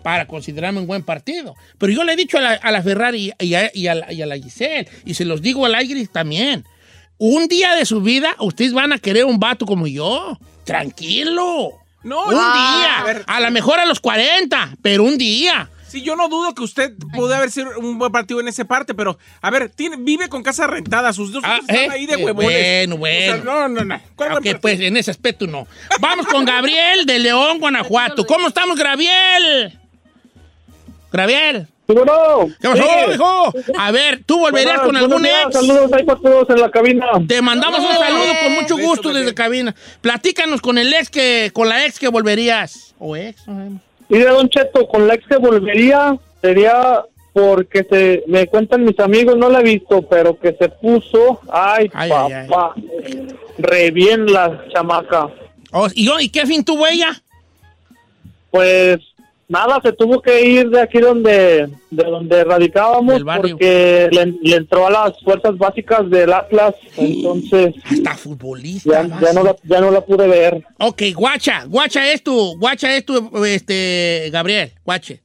Speaker 1: para considerarme un buen partido. Pero yo le he dicho a la, a la Ferrari y a, y a la, y a la Giselle, y se los digo al aire también. Un día de su vida, ustedes van a querer un vato como yo. Tranquilo.
Speaker 4: No,
Speaker 1: un
Speaker 4: no.
Speaker 1: día.
Speaker 4: A
Speaker 1: lo mejor a los 40, pero un día.
Speaker 4: Sí, yo no dudo que usted pudo haber sido un buen partido en esa parte, pero, a ver, tiene, vive con casa rentada, sus dos
Speaker 1: Ah,
Speaker 4: hijos están
Speaker 1: eh,
Speaker 4: ahí de
Speaker 1: eh,
Speaker 4: huevones.
Speaker 1: bueno,
Speaker 4: O sea,
Speaker 1: bueno.
Speaker 4: no, no, no. ¿Cuál buen
Speaker 1: Ok,
Speaker 4: partido?
Speaker 1: pues en ese aspecto no. Vamos con Gabriel de León, [laughs] Guanajuato. ¿Cómo estamos, Gabriel? Gabriel.
Speaker 9: ¿Cómo no?
Speaker 1: ¿Qué pasó,
Speaker 9: Sí.
Speaker 1: hijo? A ver, ¿tú volverías con algún
Speaker 9: días,
Speaker 1: ex?
Speaker 9: Saludos ahí para todos en la cabina.
Speaker 1: Te mandamos un saludo con mucho gusto desde cabina. Platícanos con el ex que, con la ex que volverías. O ex. no.
Speaker 9: Y de Don Cheto, con la ex que volvería sería porque se me cuentan mis amigos, no la he visto, pero que se puso, ay,
Speaker 1: Ay, ay,
Speaker 9: papá, re bien la chamaca.
Speaker 1: Oh, ¿y, yo, ¿Y qué fin tuvo ella?
Speaker 9: Pues nada, se tuvo que ir de aquí donde de donde radicábamos porque le, le entró a las fuerzas básicas del Atlas, entonces
Speaker 1: Hasta futbolista.
Speaker 9: ya, no la, ya no la pude ver.
Speaker 1: Ok, guacha, guacha es tu, guacha es tu, este, Gabriel, guache.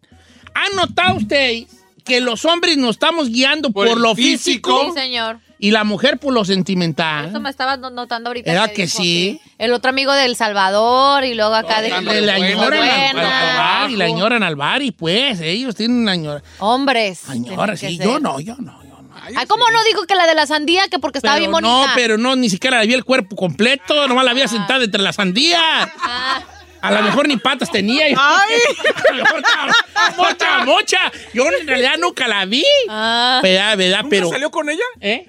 Speaker 1: ¿Han notado ustedes que los hombres nos estamos guiando por, lo
Speaker 4: físico.
Speaker 1: físico,
Speaker 6: Sí, señor.
Speaker 1: Y la mujer por lo sentimental?
Speaker 6: Eso me estaba no- notando ahorita.
Speaker 1: ¿Verdad que
Speaker 6: dijo
Speaker 1: sí?
Speaker 6: El otro amigo del Salvador y luego acá de
Speaker 1: le- la añoran al, bar y la añoran al bar y pues ellos tienen una añora.
Speaker 6: Hombres.
Speaker 1: Añora, sí, yo no, yo no, yo no.
Speaker 6: Ah, ¿cómo no dijo que la de la sandía? Que porque estaba
Speaker 1: Pero
Speaker 6: bien
Speaker 1: no,
Speaker 6: bonita.
Speaker 1: pero no, ni siquiera la vi el cuerpo completo, nomás la había sentada entre las sandías.
Speaker 6: Ah,
Speaker 1: A lo mejor ni patas tenía. [laughs] y- [laughs] a lo mejor estaba- estaba mocha. Yo en realidad nunca la vi.
Speaker 6: ah.
Speaker 1: ¿Verdad, verdad?
Speaker 4: ¿Nunca
Speaker 1: Pero.
Speaker 4: salió con ella?
Speaker 1: ¿Eh?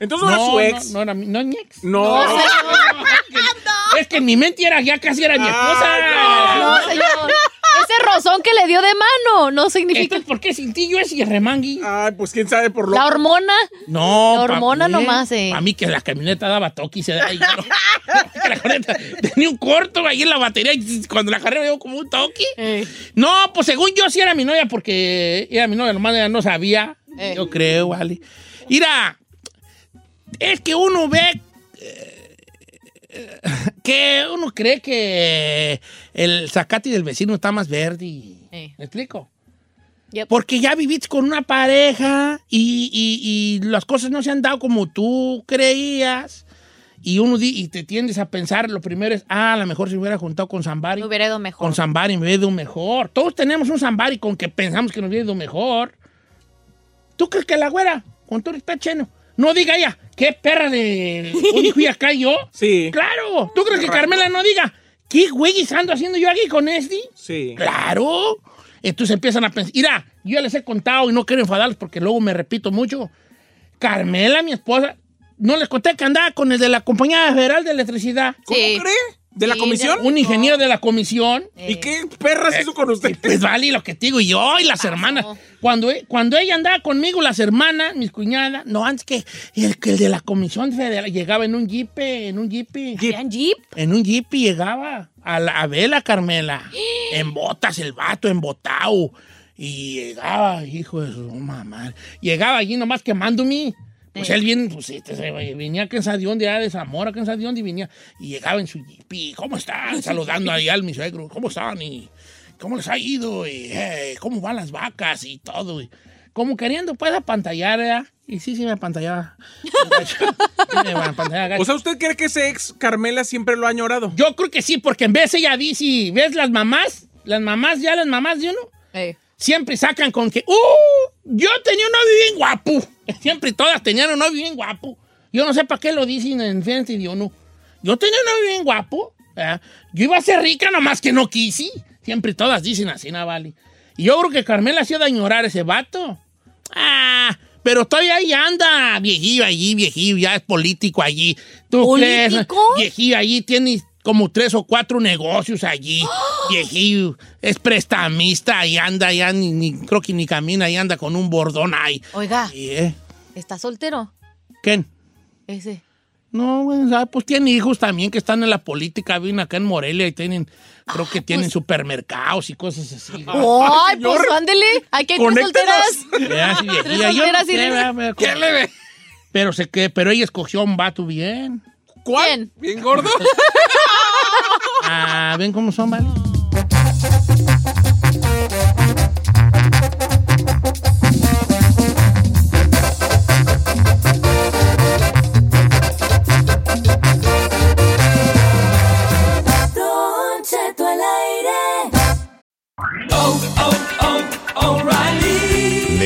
Speaker 4: Entonces no, era su ex.
Speaker 1: No, no, era mi- no es mi ex.
Speaker 4: No.
Speaker 1: Es que en mi mente era, ya casi era mi esposa.
Speaker 6: No, señor. Ese rozón que le dio de mano no significa
Speaker 1: Entonces, ¿por qué sin ti yo ese remangui?
Speaker 4: Ay, pues quién sabe por lo.
Speaker 6: la hormona.
Speaker 1: No,
Speaker 6: La hormona nomás, eh.
Speaker 1: A mí que la camioneta daba toque y se da. y yo no- [laughs] que la camioneta tenía un corto ahí en la batería y cuando la carrera dio como un toque.
Speaker 6: Eh.
Speaker 1: No, pues según yo sí era mi novia porque era mi novia, nomás ella no sabía.
Speaker 6: Eh.
Speaker 1: Yo creo, vale. Mira, es que uno ve eh, que uno cree que el zacate del vecino está más verde. ¿Me explico?
Speaker 6: Yep.
Speaker 1: Porque ya viviste con una pareja y, y- y las cosas no se han dado como tú creías. Y uno di- y te tiendes a pensar, lo primero es, ah, a lo mejor si me hubiera juntado con Zambari.
Speaker 6: Me hubiera ido mejor.
Speaker 1: Con Zambari me hubiera ido mejor. Todos tenemos un Zambari con que pensamos que nos hubiera ido mejor. ¿Tú crees que la güera, con todo está cheno, no diga ella, qué perra de... Hoy fui [laughs] acá yo?
Speaker 4: Sí.
Speaker 1: Claro. ¿Tú crees que Carmela no diga, qué güey ando haciendo yo aquí con este?
Speaker 4: Sí.
Speaker 1: Claro. Entonces empiezan a pensar, mira, yo ya les he contado y no quiero enfadarlos porque luego me repito mucho. Carmela, mi esposa, no les conté que andaba con el de la Compañía Federal de Electricidad.
Speaker 4: ¿Cómo
Speaker 6: Sí.
Speaker 4: cree? ¿De la comisión?
Speaker 1: Un ingeniero de la comisión.
Speaker 4: ¿Y qué perras hizo con usted?
Speaker 1: Pues vale lo que te digo yo y las hermanas. Cuando, e- cuando ella andaba conmigo, las hermanas, mis cuñadas, no, antes que el, que el de la Comisión Federal llegaba en un jeep, en un jeep.
Speaker 6: ¿Vean Jeep?
Speaker 1: En un jeep y llegaba a, la, a verla, Carmela. [gasps] En botas, el vato, embotado. Y llegaba, hijo de su mamá. Llegaba allí nomás quemándome. Pues él viene, pues este, se- venía a Cansadón de allá de Zamora, Cansadón, y venía. Y llegaba en su jeep. y, ¿Cómo están? [laughs] Saludando ahí al mi suegro. ¿Cómo están? Y ¿cómo les ha ido? Y eh, ¿cómo van las vacas? Y todo. Y, como queriendo, pues, apantallar, ¿verdad? Y sí, sí me apantallaba. [laughs]
Speaker 4: O sea, ¿usted cree que ese ex Carmela siempre lo ha añorado?
Speaker 1: Yo creo que sí, porque en vez ella dice, ¿ves las mamás? Las mamás, ya las mamás de uno,
Speaker 6: Eh.
Speaker 1: siempre sacan con que, ¡uh! Yo tenía un novio bien guapo. Siempre todas tenían un novio bien guapo. Yo no sé para qué lo dicen en frente de uno. Yo tenía un novio bien guapo. ¿verdad? Yo iba a ser rica, nomás que no quise. Siempre todas dicen así, ¿no, vale? Y yo creo que Carmela ha sido de añorar ese vato. Ah, pero todavía ahí anda, viejillo allí, viejillo, ya es político allí. ¿Tú crees?
Speaker 6: ¿Político?
Speaker 1: Viejillo allí, tiene como tres o cuatro negocios allí. [gasps] Viejillo, es prestamista y anda, ya ni, ni- creo que ni camina, y anda con un bordón ahí.
Speaker 6: Oiga,
Speaker 1: ¿eh?
Speaker 6: ¿está soltero?
Speaker 1: ¿Quién?
Speaker 6: Ese.
Speaker 1: No, güey, ¿sabe? pues tiene hijos también que están en la política, viven acá en Morelia y tienen, creo que tienen supermercados y cosas así. [laughs]
Speaker 6: ¡Ay, pues ándele! Aquí hay tres solteras. Tres
Speaker 1: no
Speaker 6: solteras
Speaker 4: ¿Qué le ve?
Speaker 1: Pero, se que, pero ella escogió a un vato bien.
Speaker 6: ¿Quién?
Speaker 4: ¿Bien gordo? [laughs]
Speaker 1: Ah, ven cómo son, ¿vale?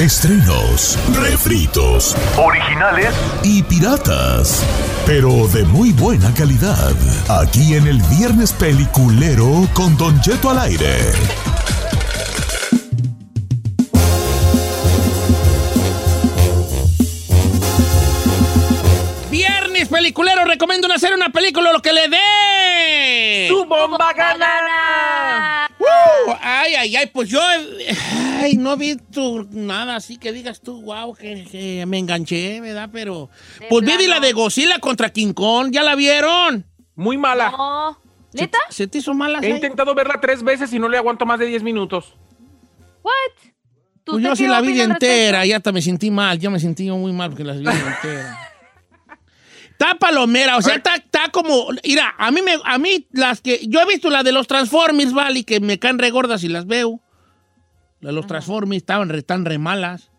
Speaker 10: Estrenos, refritos, originales y piratas. Pero de muy buena calidad. Aquí en el Viernes Peliculero con Don Cheto al aire.
Speaker 1: Viernes peliculero, recomiendo hacer una película lo que le dé.
Speaker 4: ¡Tu bomba gana!
Speaker 1: Ay, ay, ay, pues yo eh, ay, no he visto nada así que digas tú, wow, que, que me enganché, ¿verdad? Pero, pues vi la de Godzilla contra King Kong, ¿ya la vieron?
Speaker 4: Muy mala.
Speaker 2: No. ¿Neta?
Speaker 1: ¿Se te hizo mala?
Speaker 4: He intentado verla tres veces y no le aguanto más de 10 minutos.
Speaker 2: ¿What? ¿Tú
Speaker 1: Pues yo sí la vi entera, y hasta me sentí mal, yo me sentí muy mal porque la vi entera. [laughs] Está palomera, o sea, está, está como. Mira, a mí, me, a mí las que. Yo he visto la de los Transformers, ¿vale? Que me caen re gordas y las veo. La de los Transformers estaban re, tan re malas.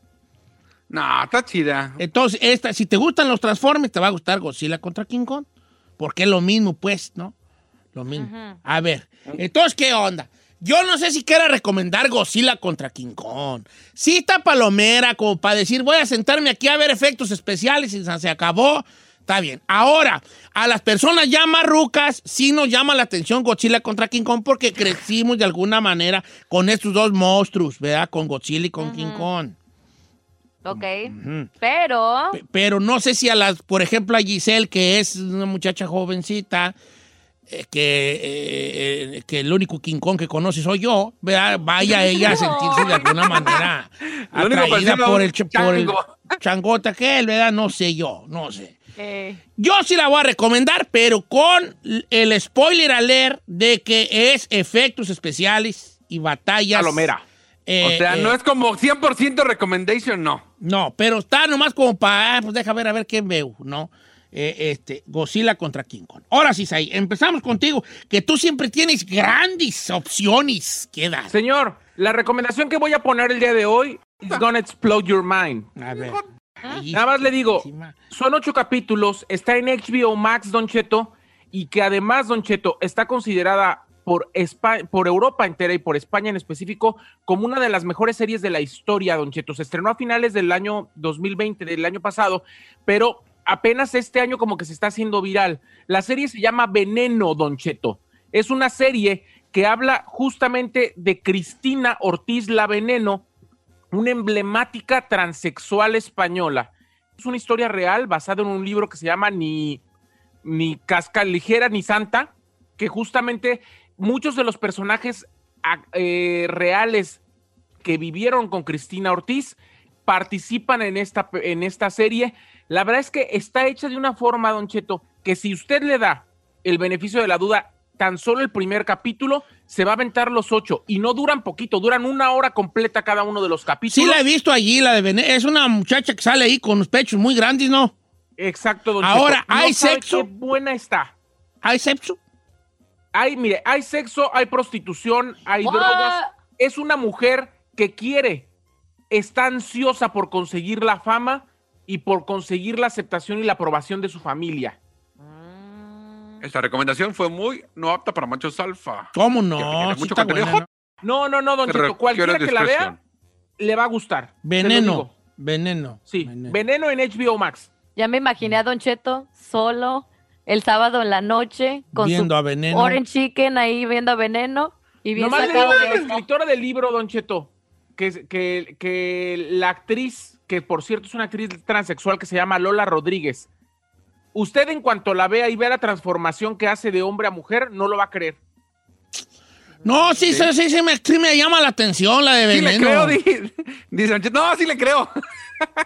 Speaker 3: No, está chida.
Speaker 1: Entonces, esta, si te gustan los Transformers, te va a gustar Godzilla contra King Kong. Porque es lo mismo, pues, ¿no? Lo mismo. A ver, entonces, ¿qué onda? Yo no sé si quiera recomendar Godzilla contra King Kong. Sí está palomera, como para decir, voy a sentarme aquí a ver efectos especiales y se acabó. Está bien. Ahora, a las personas ya más rucas, sí nos llama la atención Godzilla contra King Kong porque crecimos de alguna manera con estos dos monstruos, ¿verdad? Con Godzilla y con King Kong.
Speaker 2: Ok. Pero.
Speaker 1: Pero no sé si a las, por ejemplo, a Giselle, que es una muchacha jovencita, eh, que, eh, eh, que el único King Kong que conoce soy yo, ¿verdad? vaya [laughs] ella a sentirse de alguna manera [laughs] atraída por el, por el
Speaker 3: chango.
Speaker 1: changota que él, ¿verdad? No sé yo, no sé.
Speaker 2: Eh,
Speaker 1: Yo sí la voy a recomendar, pero con el spoiler alert de que es efectos especiales y batallas.
Speaker 4: Palomera.
Speaker 1: eh,
Speaker 3: o sea,
Speaker 1: eh,
Speaker 3: no es como 100% recommendation, no.
Speaker 1: no, pero está nomás como para, ah, pues deja ver a ver qué veo, ¿no? Eh, este, Godzilla contra King Kong. Ahora sí, Sai, empezamos contigo, que tú siempre tienes grandes opciones. ¿Qué das?
Speaker 4: Señor, la recomendación que voy a poner el día de hoy is gonna explode your mind.
Speaker 1: A ver.
Speaker 4: Nada más le digo, son ocho capítulos, está en HBO Max, Don Cheto, y que además, Don Cheto, está considerada por, Espa- por Europa entera y por España en específico como una de las mejores series de la historia, Don Cheto. Se estrenó a finales del año 2020, del año pasado, pero apenas este año como que se está haciendo viral. La serie se llama Veneno, Don Cheto. Es una serie que habla justamente de Cristina Ortiz La Veneno, una emblemática transexual española. Es una historia real basada en un libro que se llama Ni, ni Casca Ligera ni Santa, que justamente muchos de los personajes a- eh, reales que vivieron con Cristina Ortiz participan en esta, en esta serie. La verdad es que está hecha de una forma, Don Cheto, que si usted le da el beneficio de la duda, tan solo el primer capítulo, se va a aventar los ocho. Y no duran poquito, duran una hora completa cada uno de los
Speaker 1: Sí
Speaker 4: capítulos.
Speaker 1: la he visto allí, la de Venecia. Es una muchacha que sale ahí con los pechos muy grandes, ¿no?
Speaker 4: Exacto, don
Speaker 1: Ahora.
Speaker 4: No
Speaker 1: ¿hay sexo?
Speaker 4: qué buena está.
Speaker 1: ¿Hay sexo?
Speaker 4: Hay, mire, hay sexo, hay prostitución, hay
Speaker 2: What?
Speaker 4: drogas. Es una mujer que quiere, está ansiosa por conseguir la fama y por conseguir la aceptación y la aprobación de su familia.
Speaker 3: Esta recomendación fue muy no apta para machos alfa.
Speaker 1: ¿Cómo no?
Speaker 3: tiene
Speaker 1: Sí
Speaker 3: mucho
Speaker 1: buena, ¿no?
Speaker 4: No, no, no, don
Speaker 3: requiere
Speaker 4: Cualquiera que la vea, le va a gustar.
Speaker 1: Veneno.
Speaker 4: digo.
Speaker 1: Veneno.
Speaker 4: Sí, veneno en HBO Max.
Speaker 2: Ya me imaginé a Don Cheto solo el sábado en la noche con
Speaker 1: Viendo
Speaker 2: su
Speaker 1: a Veneno.
Speaker 2: Orange Chicken ahí viendo a Veneno y bien
Speaker 4: Nomás le
Speaker 2: sacado
Speaker 4: digo
Speaker 2: de
Speaker 4: a la escritora del libro, Don Cheto, que, que, que la actriz, que por cierto es una actriz transexual que se llama Lola Rodríguez, usted en cuanto la vea y vea la transformación que hace de hombre a mujer, no lo va a creer.
Speaker 1: No, sí, sí, sí, sí me, sí me llama la atención la de
Speaker 3: Sí le
Speaker 1: Veneno.
Speaker 3: creo, di- dice. No, sí le creo. [laughs]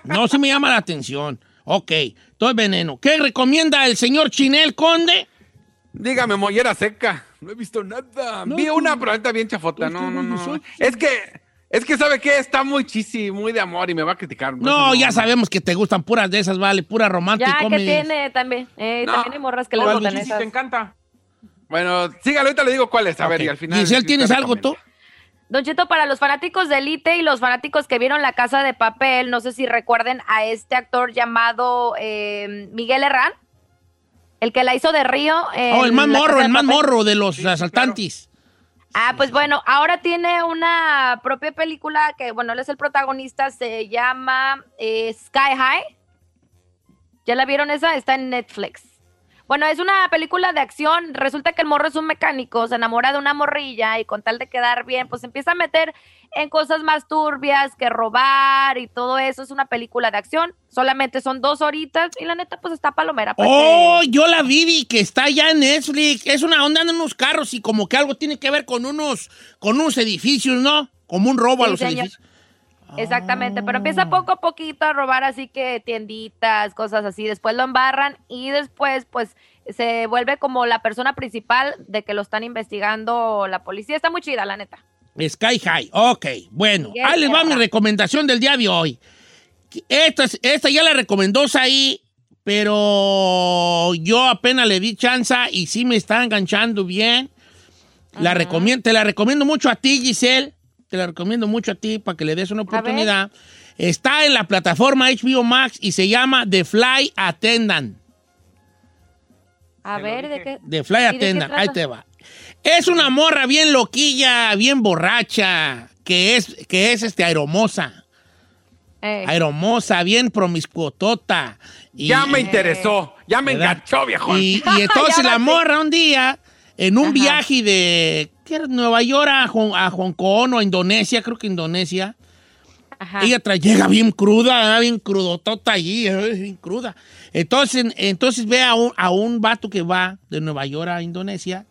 Speaker 1: No, sí me llama la atención. Ok, todo veneno. ¿Qué recomienda el señor Chinel Conde?
Speaker 3: Dígame, mollera seca. No he visto nada. Vi una, pero ahorita bien chafota. No, no, no. Es que, es que, ¿sabe qué? Está muy chisi, muy de amor y me va a criticar.
Speaker 1: No, ya sabemos que te gustan puras de esas, vale, pura romántica
Speaker 2: Ya, que tiene también. Eh,
Speaker 3: No.
Speaker 2: También hay morras que le
Speaker 3: ¿Cuál,
Speaker 2: gustan esas.
Speaker 4: te encanta?
Speaker 3: Bueno, sígalo, ahorita le digo cuál es. A ver, y al final.
Speaker 1: Giselle, ¿tienes algo tú?
Speaker 2: Don Cheto, para los fanáticos de Elite y los fanáticos que vieron La Casa de Papel, no sé si recuerden a este actor llamado eh, Miguel Herrán, el que la hizo de Río. en
Speaker 1: Oh, el más morro, el más morro de los asaltantes.
Speaker 2: Ah, pues bueno, ahora tiene una propia película que, bueno, él es el protagonista, se llama eh, Sky High. ¿Ya la vieron esa? Está en Netflix. Bueno, es una película de acción. Resulta que el morro es un mecánico, se enamora de una morrilla y con tal de quedar bien, pues empieza a meter en cosas más turbias que robar y todo eso. Es una película de acción. Solamente son dos horitas y la neta, pues está palomera. pues,
Speaker 1: Oh, yo la vi, vi, que está ya en Netflix. Es una onda en unos carros y como que algo tiene que ver con unos, con unos edificios, ¿no? Como un robo a los
Speaker 2: señor.
Speaker 1: edificios.
Speaker 2: Exactamente, pero empieza poco a poquito a robar así que tienditas, cosas así, después lo embarran y después pues se vuelve como la persona principal de que lo están investigando la policía. Está muy chida, la neta.
Speaker 1: Sky High. Ok, bueno.
Speaker 2: Yeah,
Speaker 1: Ahí les va mi recomendación del día de hoy. Esta, esta ya la recomendó ahí, pero yo apenas le di chance y sí me está enganchando bien. La recomiendo, te la recomiendo mucho a ti, Giselle. Te la recomiendo mucho a ti para que le des una oportunidad. Está en la plataforma HBO Max y se llama The Fly Attendant.
Speaker 2: A ver, ¿de qué?
Speaker 1: De Fly
Speaker 2: ¿Y de qué
Speaker 1: Attendant, ahí te va. Es una morra bien loquilla, bien borracha, que es, que es este aeromosa.
Speaker 2: Eh.
Speaker 1: Aeromosa, bien promiscuotota. Y-
Speaker 3: Ya me interesó. Ya me
Speaker 1: ¿verdad?
Speaker 3: enganchó, viejo.
Speaker 1: Y, y [laughs] entonces la morra un día, en un viaje de ¿qué era? Nueva York a, Hong- a Hong Kong o a Indonesia, creo que Indonesia,
Speaker 2: Ajá.
Speaker 1: ella tra- llega bien cruda, ¿verdad? bien crudotota allí, bien cruda. Entonces, entonces ve a un, a un vato que va de Nueva York a Indonesia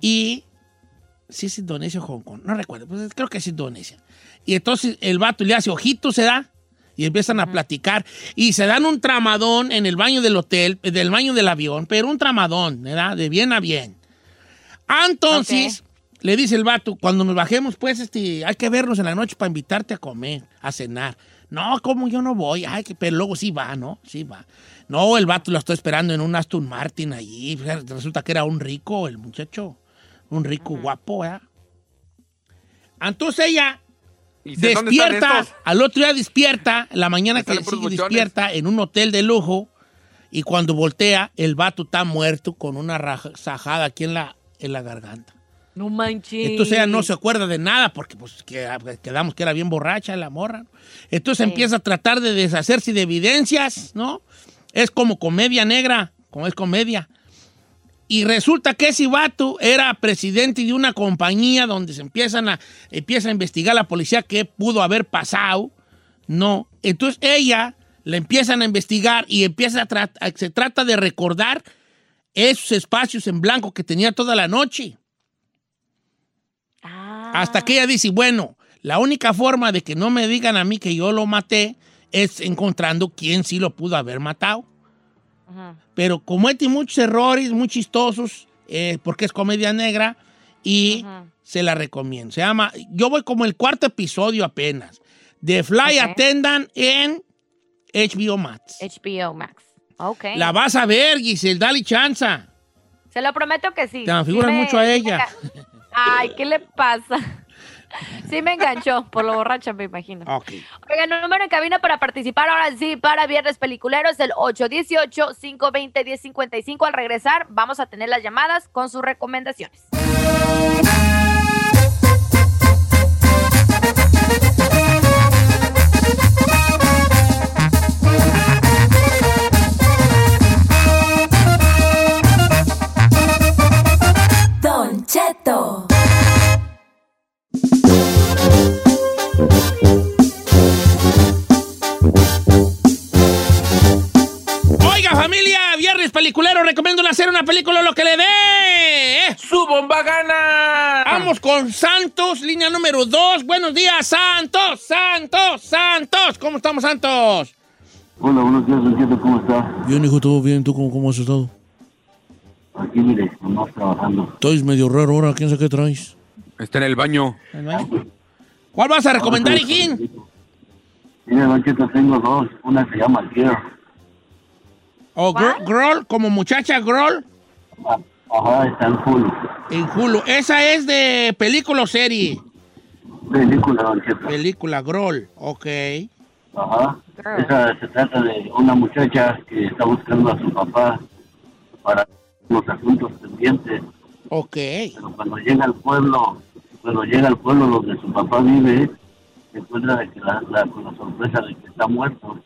Speaker 1: y si es Indonesia o Hong Kong, no recuerdo, pues creo que es Indonesia. Y entonces el vato le hace ojitos, se da, y empiezan a platicar y se dan un tramadón en el baño del hotel, eh, del baño del avión, pero un tramadón, ¿verdad? De bien a bien. Entonces, le dice el vato, cuando nos bajemos, pues, este, hay que vernos en la noche para invitarte a comer, a cenar. No, como yo no voy, ay, pero luego sí va, ¿no? Sí va. No, el vato lo estoy esperando en un Aston Martin allí. Resulta que era un rico, el muchacho. Un rico guapo, ¿verdad? Entonces ella
Speaker 3: ¿Y sé dónde están
Speaker 1: despierta, al otro día despierta, la mañana que le sigue despierta en un hotel de lujo y cuando voltea, el vato está muerto con una raja- sajada aquí en la, en la garganta.
Speaker 2: No manches.
Speaker 1: Entonces ella no se acuerda de nada porque pues que- quedamos que era bien borracha la morra. Entonces
Speaker 2: Sí.
Speaker 1: empieza a tratar de deshacerse de evidencias, ¿no? Es como comedia negra, como es comedia. Y resulta que ese vato era presidente de una compañía donde se empiezan a, empieza a investigar la policía qué pudo haber pasado, ¿no? Entonces ella la empiezan a investigar y empieza a tra- se trata de recordar esos espacios en blanco que tenía toda la noche.
Speaker 2: Ah.
Speaker 1: Hasta que ella dice, bueno, la única forma de que no me digan a mí que yo lo maté es encontrando quién sí lo pudo haber matado.
Speaker 2: Ajá.
Speaker 1: Pero comete muchos errores muy chistosos eh, porque es comedia negra y se la recomiendo. Se llama, yo voy como el cuarto episodio apenas, de Fly
Speaker 2: Ok.
Speaker 1: Attendant en HBO Max.
Speaker 2: HBO Max. Ok.
Speaker 1: La vas a ver, Giselle, dale chanza.
Speaker 2: Se lo prometo que sí.
Speaker 1: Te
Speaker 2: me-
Speaker 1: mucho a ella.
Speaker 2: Ay, ¿qué le pasa? Sí me enganchó, por lo borracha me imagino.
Speaker 1: Ok.
Speaker 2: Oigan, el número en cabina para participar ahora sí para Viernes Peliculero es el 818-520-1055. Al regresar vamos a tener las llamadas con sus recomendaciones.
Speaker 11: Don Cheto.
Speaker 1: Peliculero, recomiendo hacer una película lo que le dé.
Speaker 4: ¡Su bomba gana!
Speaker 1: Vamos con Santos, línea número 2. Buenos días, Santos, Santos, Santos. ¿Cómo estamos, Santos?
Speaker 12: Hola, buenos días, Cheto, ¿cómo está?
Speaker 1: Bien, hijo, todo bien. ¿Tú cómo, cómo has estado?
Speaker 12: Aquí, mire, nomás trabajando.
Speaker 1: Estoy medio raro ahora. ¿Quién sabe qué traes?
Speaker 3: Está en el baño.
Speaker 1: ¿Cuál vas a recomendar, hijín?
Speaker 12: Mire, Don Cheto, tengo dos. Una se llama Girl.
Speaker 1: ¿O Gr- Groll, como muchacha Groll?
Speaker 12: Ajá, está en Hulu.
Speaker 1: En Hulu. ¿Esa es de película o serie?
Speaker 12: Película, Don Cheto.
Speaker 1: Película, Groll. Ok.
Speaker 12: Ajá. Esa se trata de una muchacha que está buscando a su papá para los asuntos pendientes.
Speaker 1: Ok.
Speaker 12: Pero cuando llega al pueblo, cuando llega al pueblo donde su papá vive, se encuentra de que la, la- con la sorpresa de que está muerto.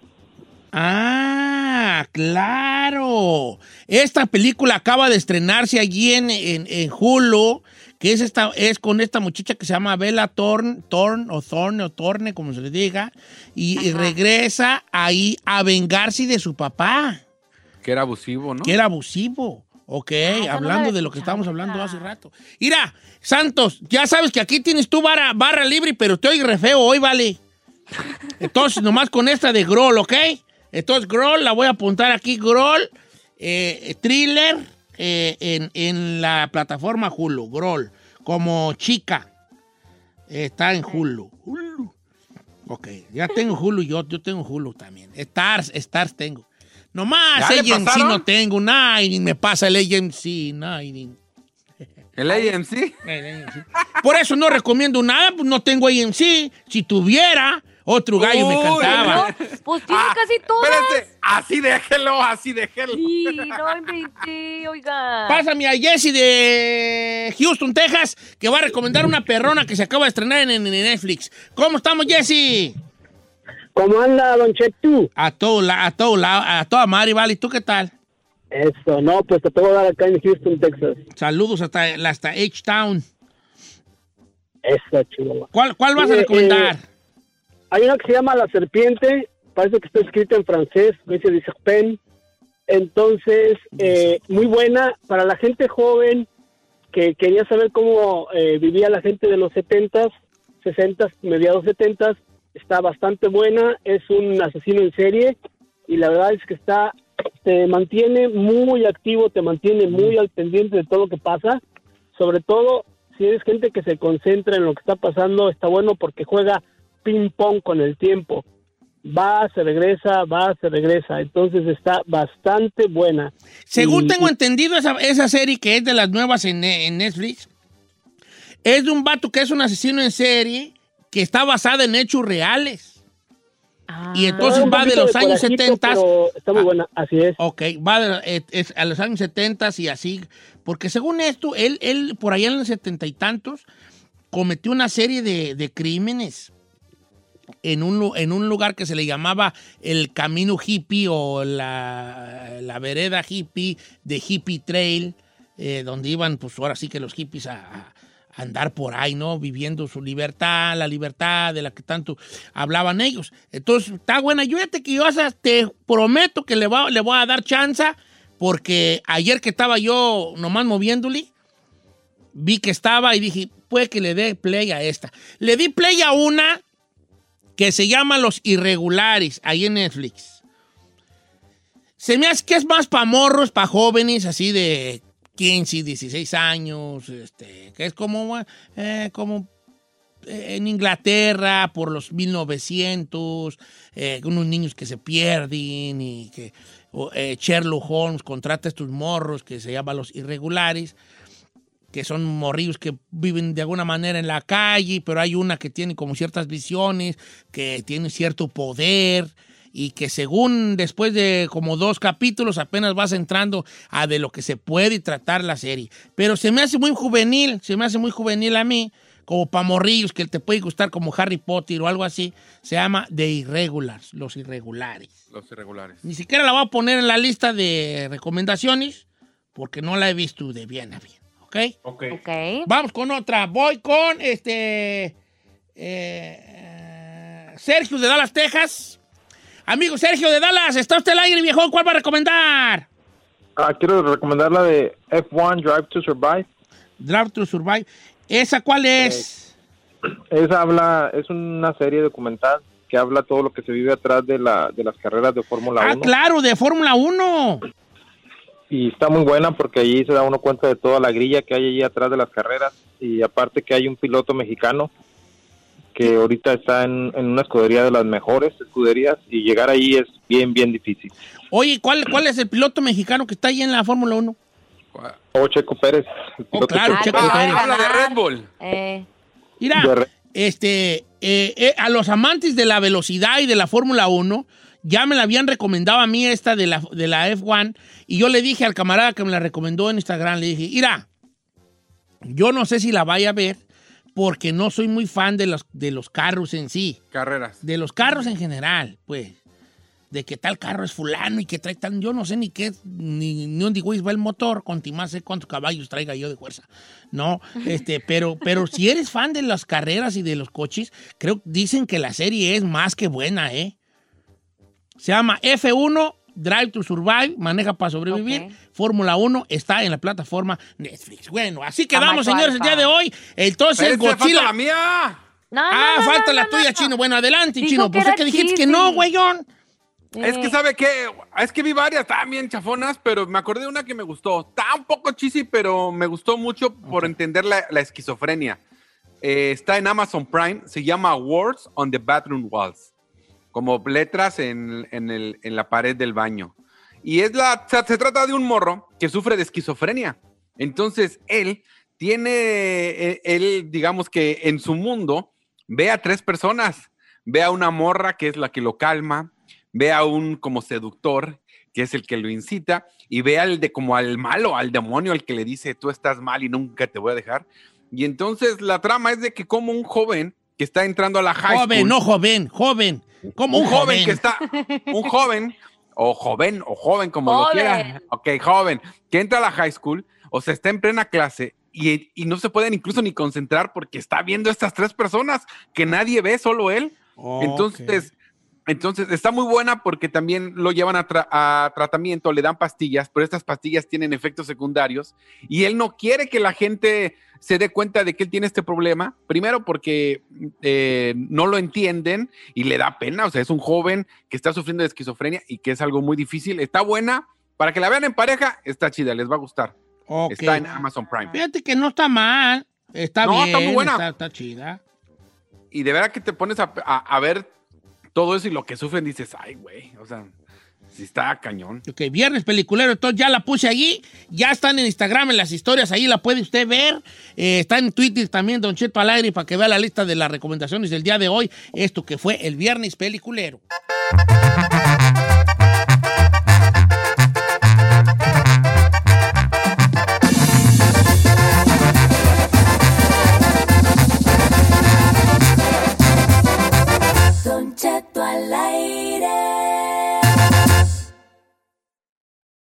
Speaker 1: Ah, claro. Esta película acaba de estrenarse allí en, en, en Hulu, que es, esta, es con esta muchacha que se llama Bella Thorne, Thorne o Thorne o Torne, como se le diga, y, y regresa ahí a vengarse de su papá,
Speaker 3: Que era abusivo, ¿no?
Speaker 1: que era abusivo. Ok,
Speaker 3: no
Speaker 1: hablando
Speaker 3: la
Speaker 1: de lo que estábamos hablando hace rato. Mira, Santos, ya sabes que aquí tienes tu barra, barra libre, pero estoy re feo hoy, vale. [laughs] Entonces, nomás con esta de Groll, ¿ok? Entonces, Groll, la voy a apuntar aquí, Groll, eh, thriller eh, en, en la plataforma Hulu, Groll, como chica. Está en Hulu. Hulu. Ok, ya tengo Hulu, yo, yo tengo Hulu también. Stars, Stars tengo. Nomás
Speaker 3: ¿Ya le
Speaker 1: AMC no tengo, y me pasa el AMC, nada, y-
Speaker 3: ¿El AMC?
Speaker 1: Por eso no recomiendo nada, pues no tengo AMC. Si tuviera, otro gallo me cantaba.
Speaker 3: no.
Speaker 2: Pues tiene casi todas.
Speaker 3: Espérate, así déjelo, así déjelo.
Speaker 2: Sí, no inventé, oiga.
Speaker 1: Pásame a Jesse de Houston, Texas, que va a recomendar una perrona que se acaba de estrenar en, en Netflix. ¿Cómo estamos, Jesse?
Speaker 13: ¿Cómo anda, Don Chetu?
Speaker 1: A todo, la- a todo lado, a toda madre, vale. ¿Y tú qué tal?
Speaker 13: Eso, no, pues te puedo dar acá en Houston, Texas.
Speaker 1: Saludos hasta, hasta H-Town.
Speaker 13: Eso, chihuahua.
Speaker 1: ¿Cuál, cuál vas a
Speaker 13: Eh,
Speaker 1: recomendar?
Speaker 13: eh, hay una que se llama La Serpiente, parece que está escrita en francés, dice de Serpent. Entonces, eh, muy buena para la gente joven que quería saber cómo eh, vivía la gente de los 70s, 60s, mediados 70s. Está bastante buena, es un asesino en serie y la verdad es que está te mantiene muy activo, te mantiene muy al pendiente de todo lo que pasa. Sobre todo, si eres gente que se concentra en lo que está pasando, está bueno porque juega ping pong con el tiempo. Va, se regresa, va, se regresa. Entonces está bastante buena.
Speaker 1: Según
Speaker 13: Y-
Speaker 1: tengo entendido, esa, esa serie que es de las nuevas en, en Netflix, es de un vato que es un asesino en serie que está basada en hechos reales. y entonces
Speaker 13: Ah,
Speaker 1: va de los
Speaker 13: de
Speaker 1: años
Speaker 13: corajito,
Speaker 1: 70.
Speaker 13: pero Está muy buena, así es.
Speaker 1: Ok, va de- es a los años 70 y así. Porque según esto, él, él por allá en los setenta y tantos cometió una serie de, de crímenes en un, en un lugar que se le llamaba el Camino Hippie o la, la vereda hippie de Hippie Trail, eh, donde iban, pues ahora sí que los hippies a, a andar por ahí, ¿no? Viviendo su libertad, la libertad de la que tanto hablaban ellos. Entonces, está buena. Yo fíjate que yo te prometo que le, va- le voy a dar chance, porque ayer que estaba yo nomás moviéndole, vi que estaba y dije, puede que le dé play a esta. Le di play a una que se llama Los Irregulares, ahí en Netflix. Se me hace que es más para morros, para jóvenes, así de 15, 16 años, este, que es como, eh, como eh, en Inglaterra por los 1900, eh, unos niños que se pierden y que eh, Sherlock Holmes contrata a estos morros que se llaman los irregulares, que son morrillos que viven de alguna manera en la calle, pero hay una que tiene como ciertas visiones, que tiene cierto poder y que según después de como dos capítulos apenas vas entrando a de lo que se puede tratar la serie. Pero se me hace muy juvenil, se me hace muy juvenil a mí, como para morrillos que te puede gustar como Harry Potter o algo así. Se llama The Irregulars, Los Irregulares.
Speaker 3: Los irregulares.
Speaker 1: Ni siquiera la voy a poner en la lista de recomendaciones porque no la he visto de bien a bien. ¿Ok?
Speaker 3: Ok.
Speaker 1: Vamos con otra. Voy con este. eh, Sergio de Dallas, Texas. Amigo Sergio de Dallas, está usted al aire, viejo. ¿Cuál va a recomendar?
Speaker 14: Ah, quiero recomendar la de F1 Drive to Survive.
Speaker 1: Drive to Survive. ¿Esa cuál es?
Speaker 14: Esa habla, es una serie documental que habla todo lo que se vive atrás de, la, de las carreras de Fórmula
Speaker 1: ah,
Speaker 14: 1.
Speaker 1: claro, de Fórmula 1.
Speaker 14: Y está muy buena porque allí se da uno cuenta de toda la grilla que hay allí atrás de las carreras. Y aparte que hay un piloto mexicano que ahorita está en, en una escudería de las mejores escuderías y llegar ahí es bien, bien difícil.
Speaker 1: Oye, ¿cuál, ¿cuál es el piloto mexicano que está ahí en la Fórmula 1?
Speaker 14: O Checo Pérez. el
Speaker 1: Oh,
Speaker 14: piloto
Speaker 1: claro, Checo Pérez.
Speaker 3: Habla de Red Bull.
Speaker 2: Eh,
Speaker 1: Mira,
Speaker 14: De re-
Speaker 1: este, eh, eh, a los amantes de la velocidad y de la Fórmula 1, ya me la habían recomendado a mí esta de la, de la F1, y yo le dije al camarada que me la recomendó en Instagram, le dije, mira, yo no sé si la vaya a ver, porque no soy muy fan de los, de los carros en sí,
Speaker 3: Carreras.
Speaker 1: de los carros en general, pues. De que tal carro es fulano y que trae tan. Yo no sé ni qué, ni, ni dónde güey va el motor, con más sé cuántos caballos traiga yo de fuerza. No, [laughs] este, pero, pero si eres fan de las carreras y de los coches, creo dicen que la serie es más que buena, ¿eh? Se llama F1 Drive to Survive, maneja para sobrevivir. Fórmula 1 está en la plataforma Netflix. Bueno, así quedamos,
Speaker 2: Amazon
Speaker 1: señores, el día de hoy. Entonces, Godzilla.
Speaker 3: falta la mía.
Speaker 2: No,
Speaker 1: ah,
Speaker 2: no, no,
Speaker 1: falta
Speaker 2: no,
Speaker 1: la
Speaker 2: no,
Speaker 1: tuya,
Speaker 2: no.
Speaker 1: Chino. Bueno, adelante,
Speaker 2: Dijo
Speaker 1: Chino.
Speaker 2: que
Speaker 1: Pues es que dijiste que no, güeyón.
Speaker 3: Es que sabe qué, es que vi varias también chafonas, pero me acordé de una que me gustó. Está un poco cheesy, pero me gustó mucho por entender la, la esquizofrenia. Eh, está en Amazon Prime, se llama Words on the Bathroom Walls, como letras en, en el- en la pared del baño. Y es la, se, se trata de un morro que sufre de esquizofrenia. Entonces él tiene, eh, él digamos que en su mundo ve a tres personas. Ve a una morra que es la que lo calma, ve a un como seductor que es el que lo incita y ve al de como al malo, al demonio, al que le dice tú estás mal y nunca te voy a dejar. Y entonces la trama es de que como un joven que está entrando a la high
Speaker 1: Joven,
Speaker 3: school,
Speaker 1: no joven, joven. Como
Speaker 3: un joven que está, un joven, o joven, o joven, como lo quiera. Ok, joven, que entra a la high school, o sea, está en plena clase y, y no se pueden incluso ni concentrar porque está viendo estas tres personas que nadie ve, solo él. Entonces, entonces está muy buena porque también lo llevan a, tra- a tratamiento, le dan pastillas, pero estas pastillas tienen efectos secundarios y él no quiere que la gente se dé cuenta de que él tiene este problema. Primero porque eh, no lo entienden y le da pena, o sea, es un joven que está sufriendo de esquizofrenia y que es algo muy difícil. Está buena, para que la vean en pareja, está chida, les va a gustar. Está en Amazon Prime.
Speaker 1: Fíjate que no está mal. Está
Speaker 3: No,
Speaker 1: bien.
Speaker 3: está muy buena.
Speaker 1: Está, está chida.
Speaker 3: Y de verdad que te pones a, a- a ver todo eso y lo que sufren, dices, ay, güey, o sea, sí está cañón.
Speaker 1: Ok, viernes peliculero, entonces ya la puse allí, ya están en Instagram, en las historias, ahí la puede usted ver. Eh, está en Twitter también, Don Cheto al aire, para que vea la lista de las recomendaciones del día de hoy. Esto que fue el viernes peliculero.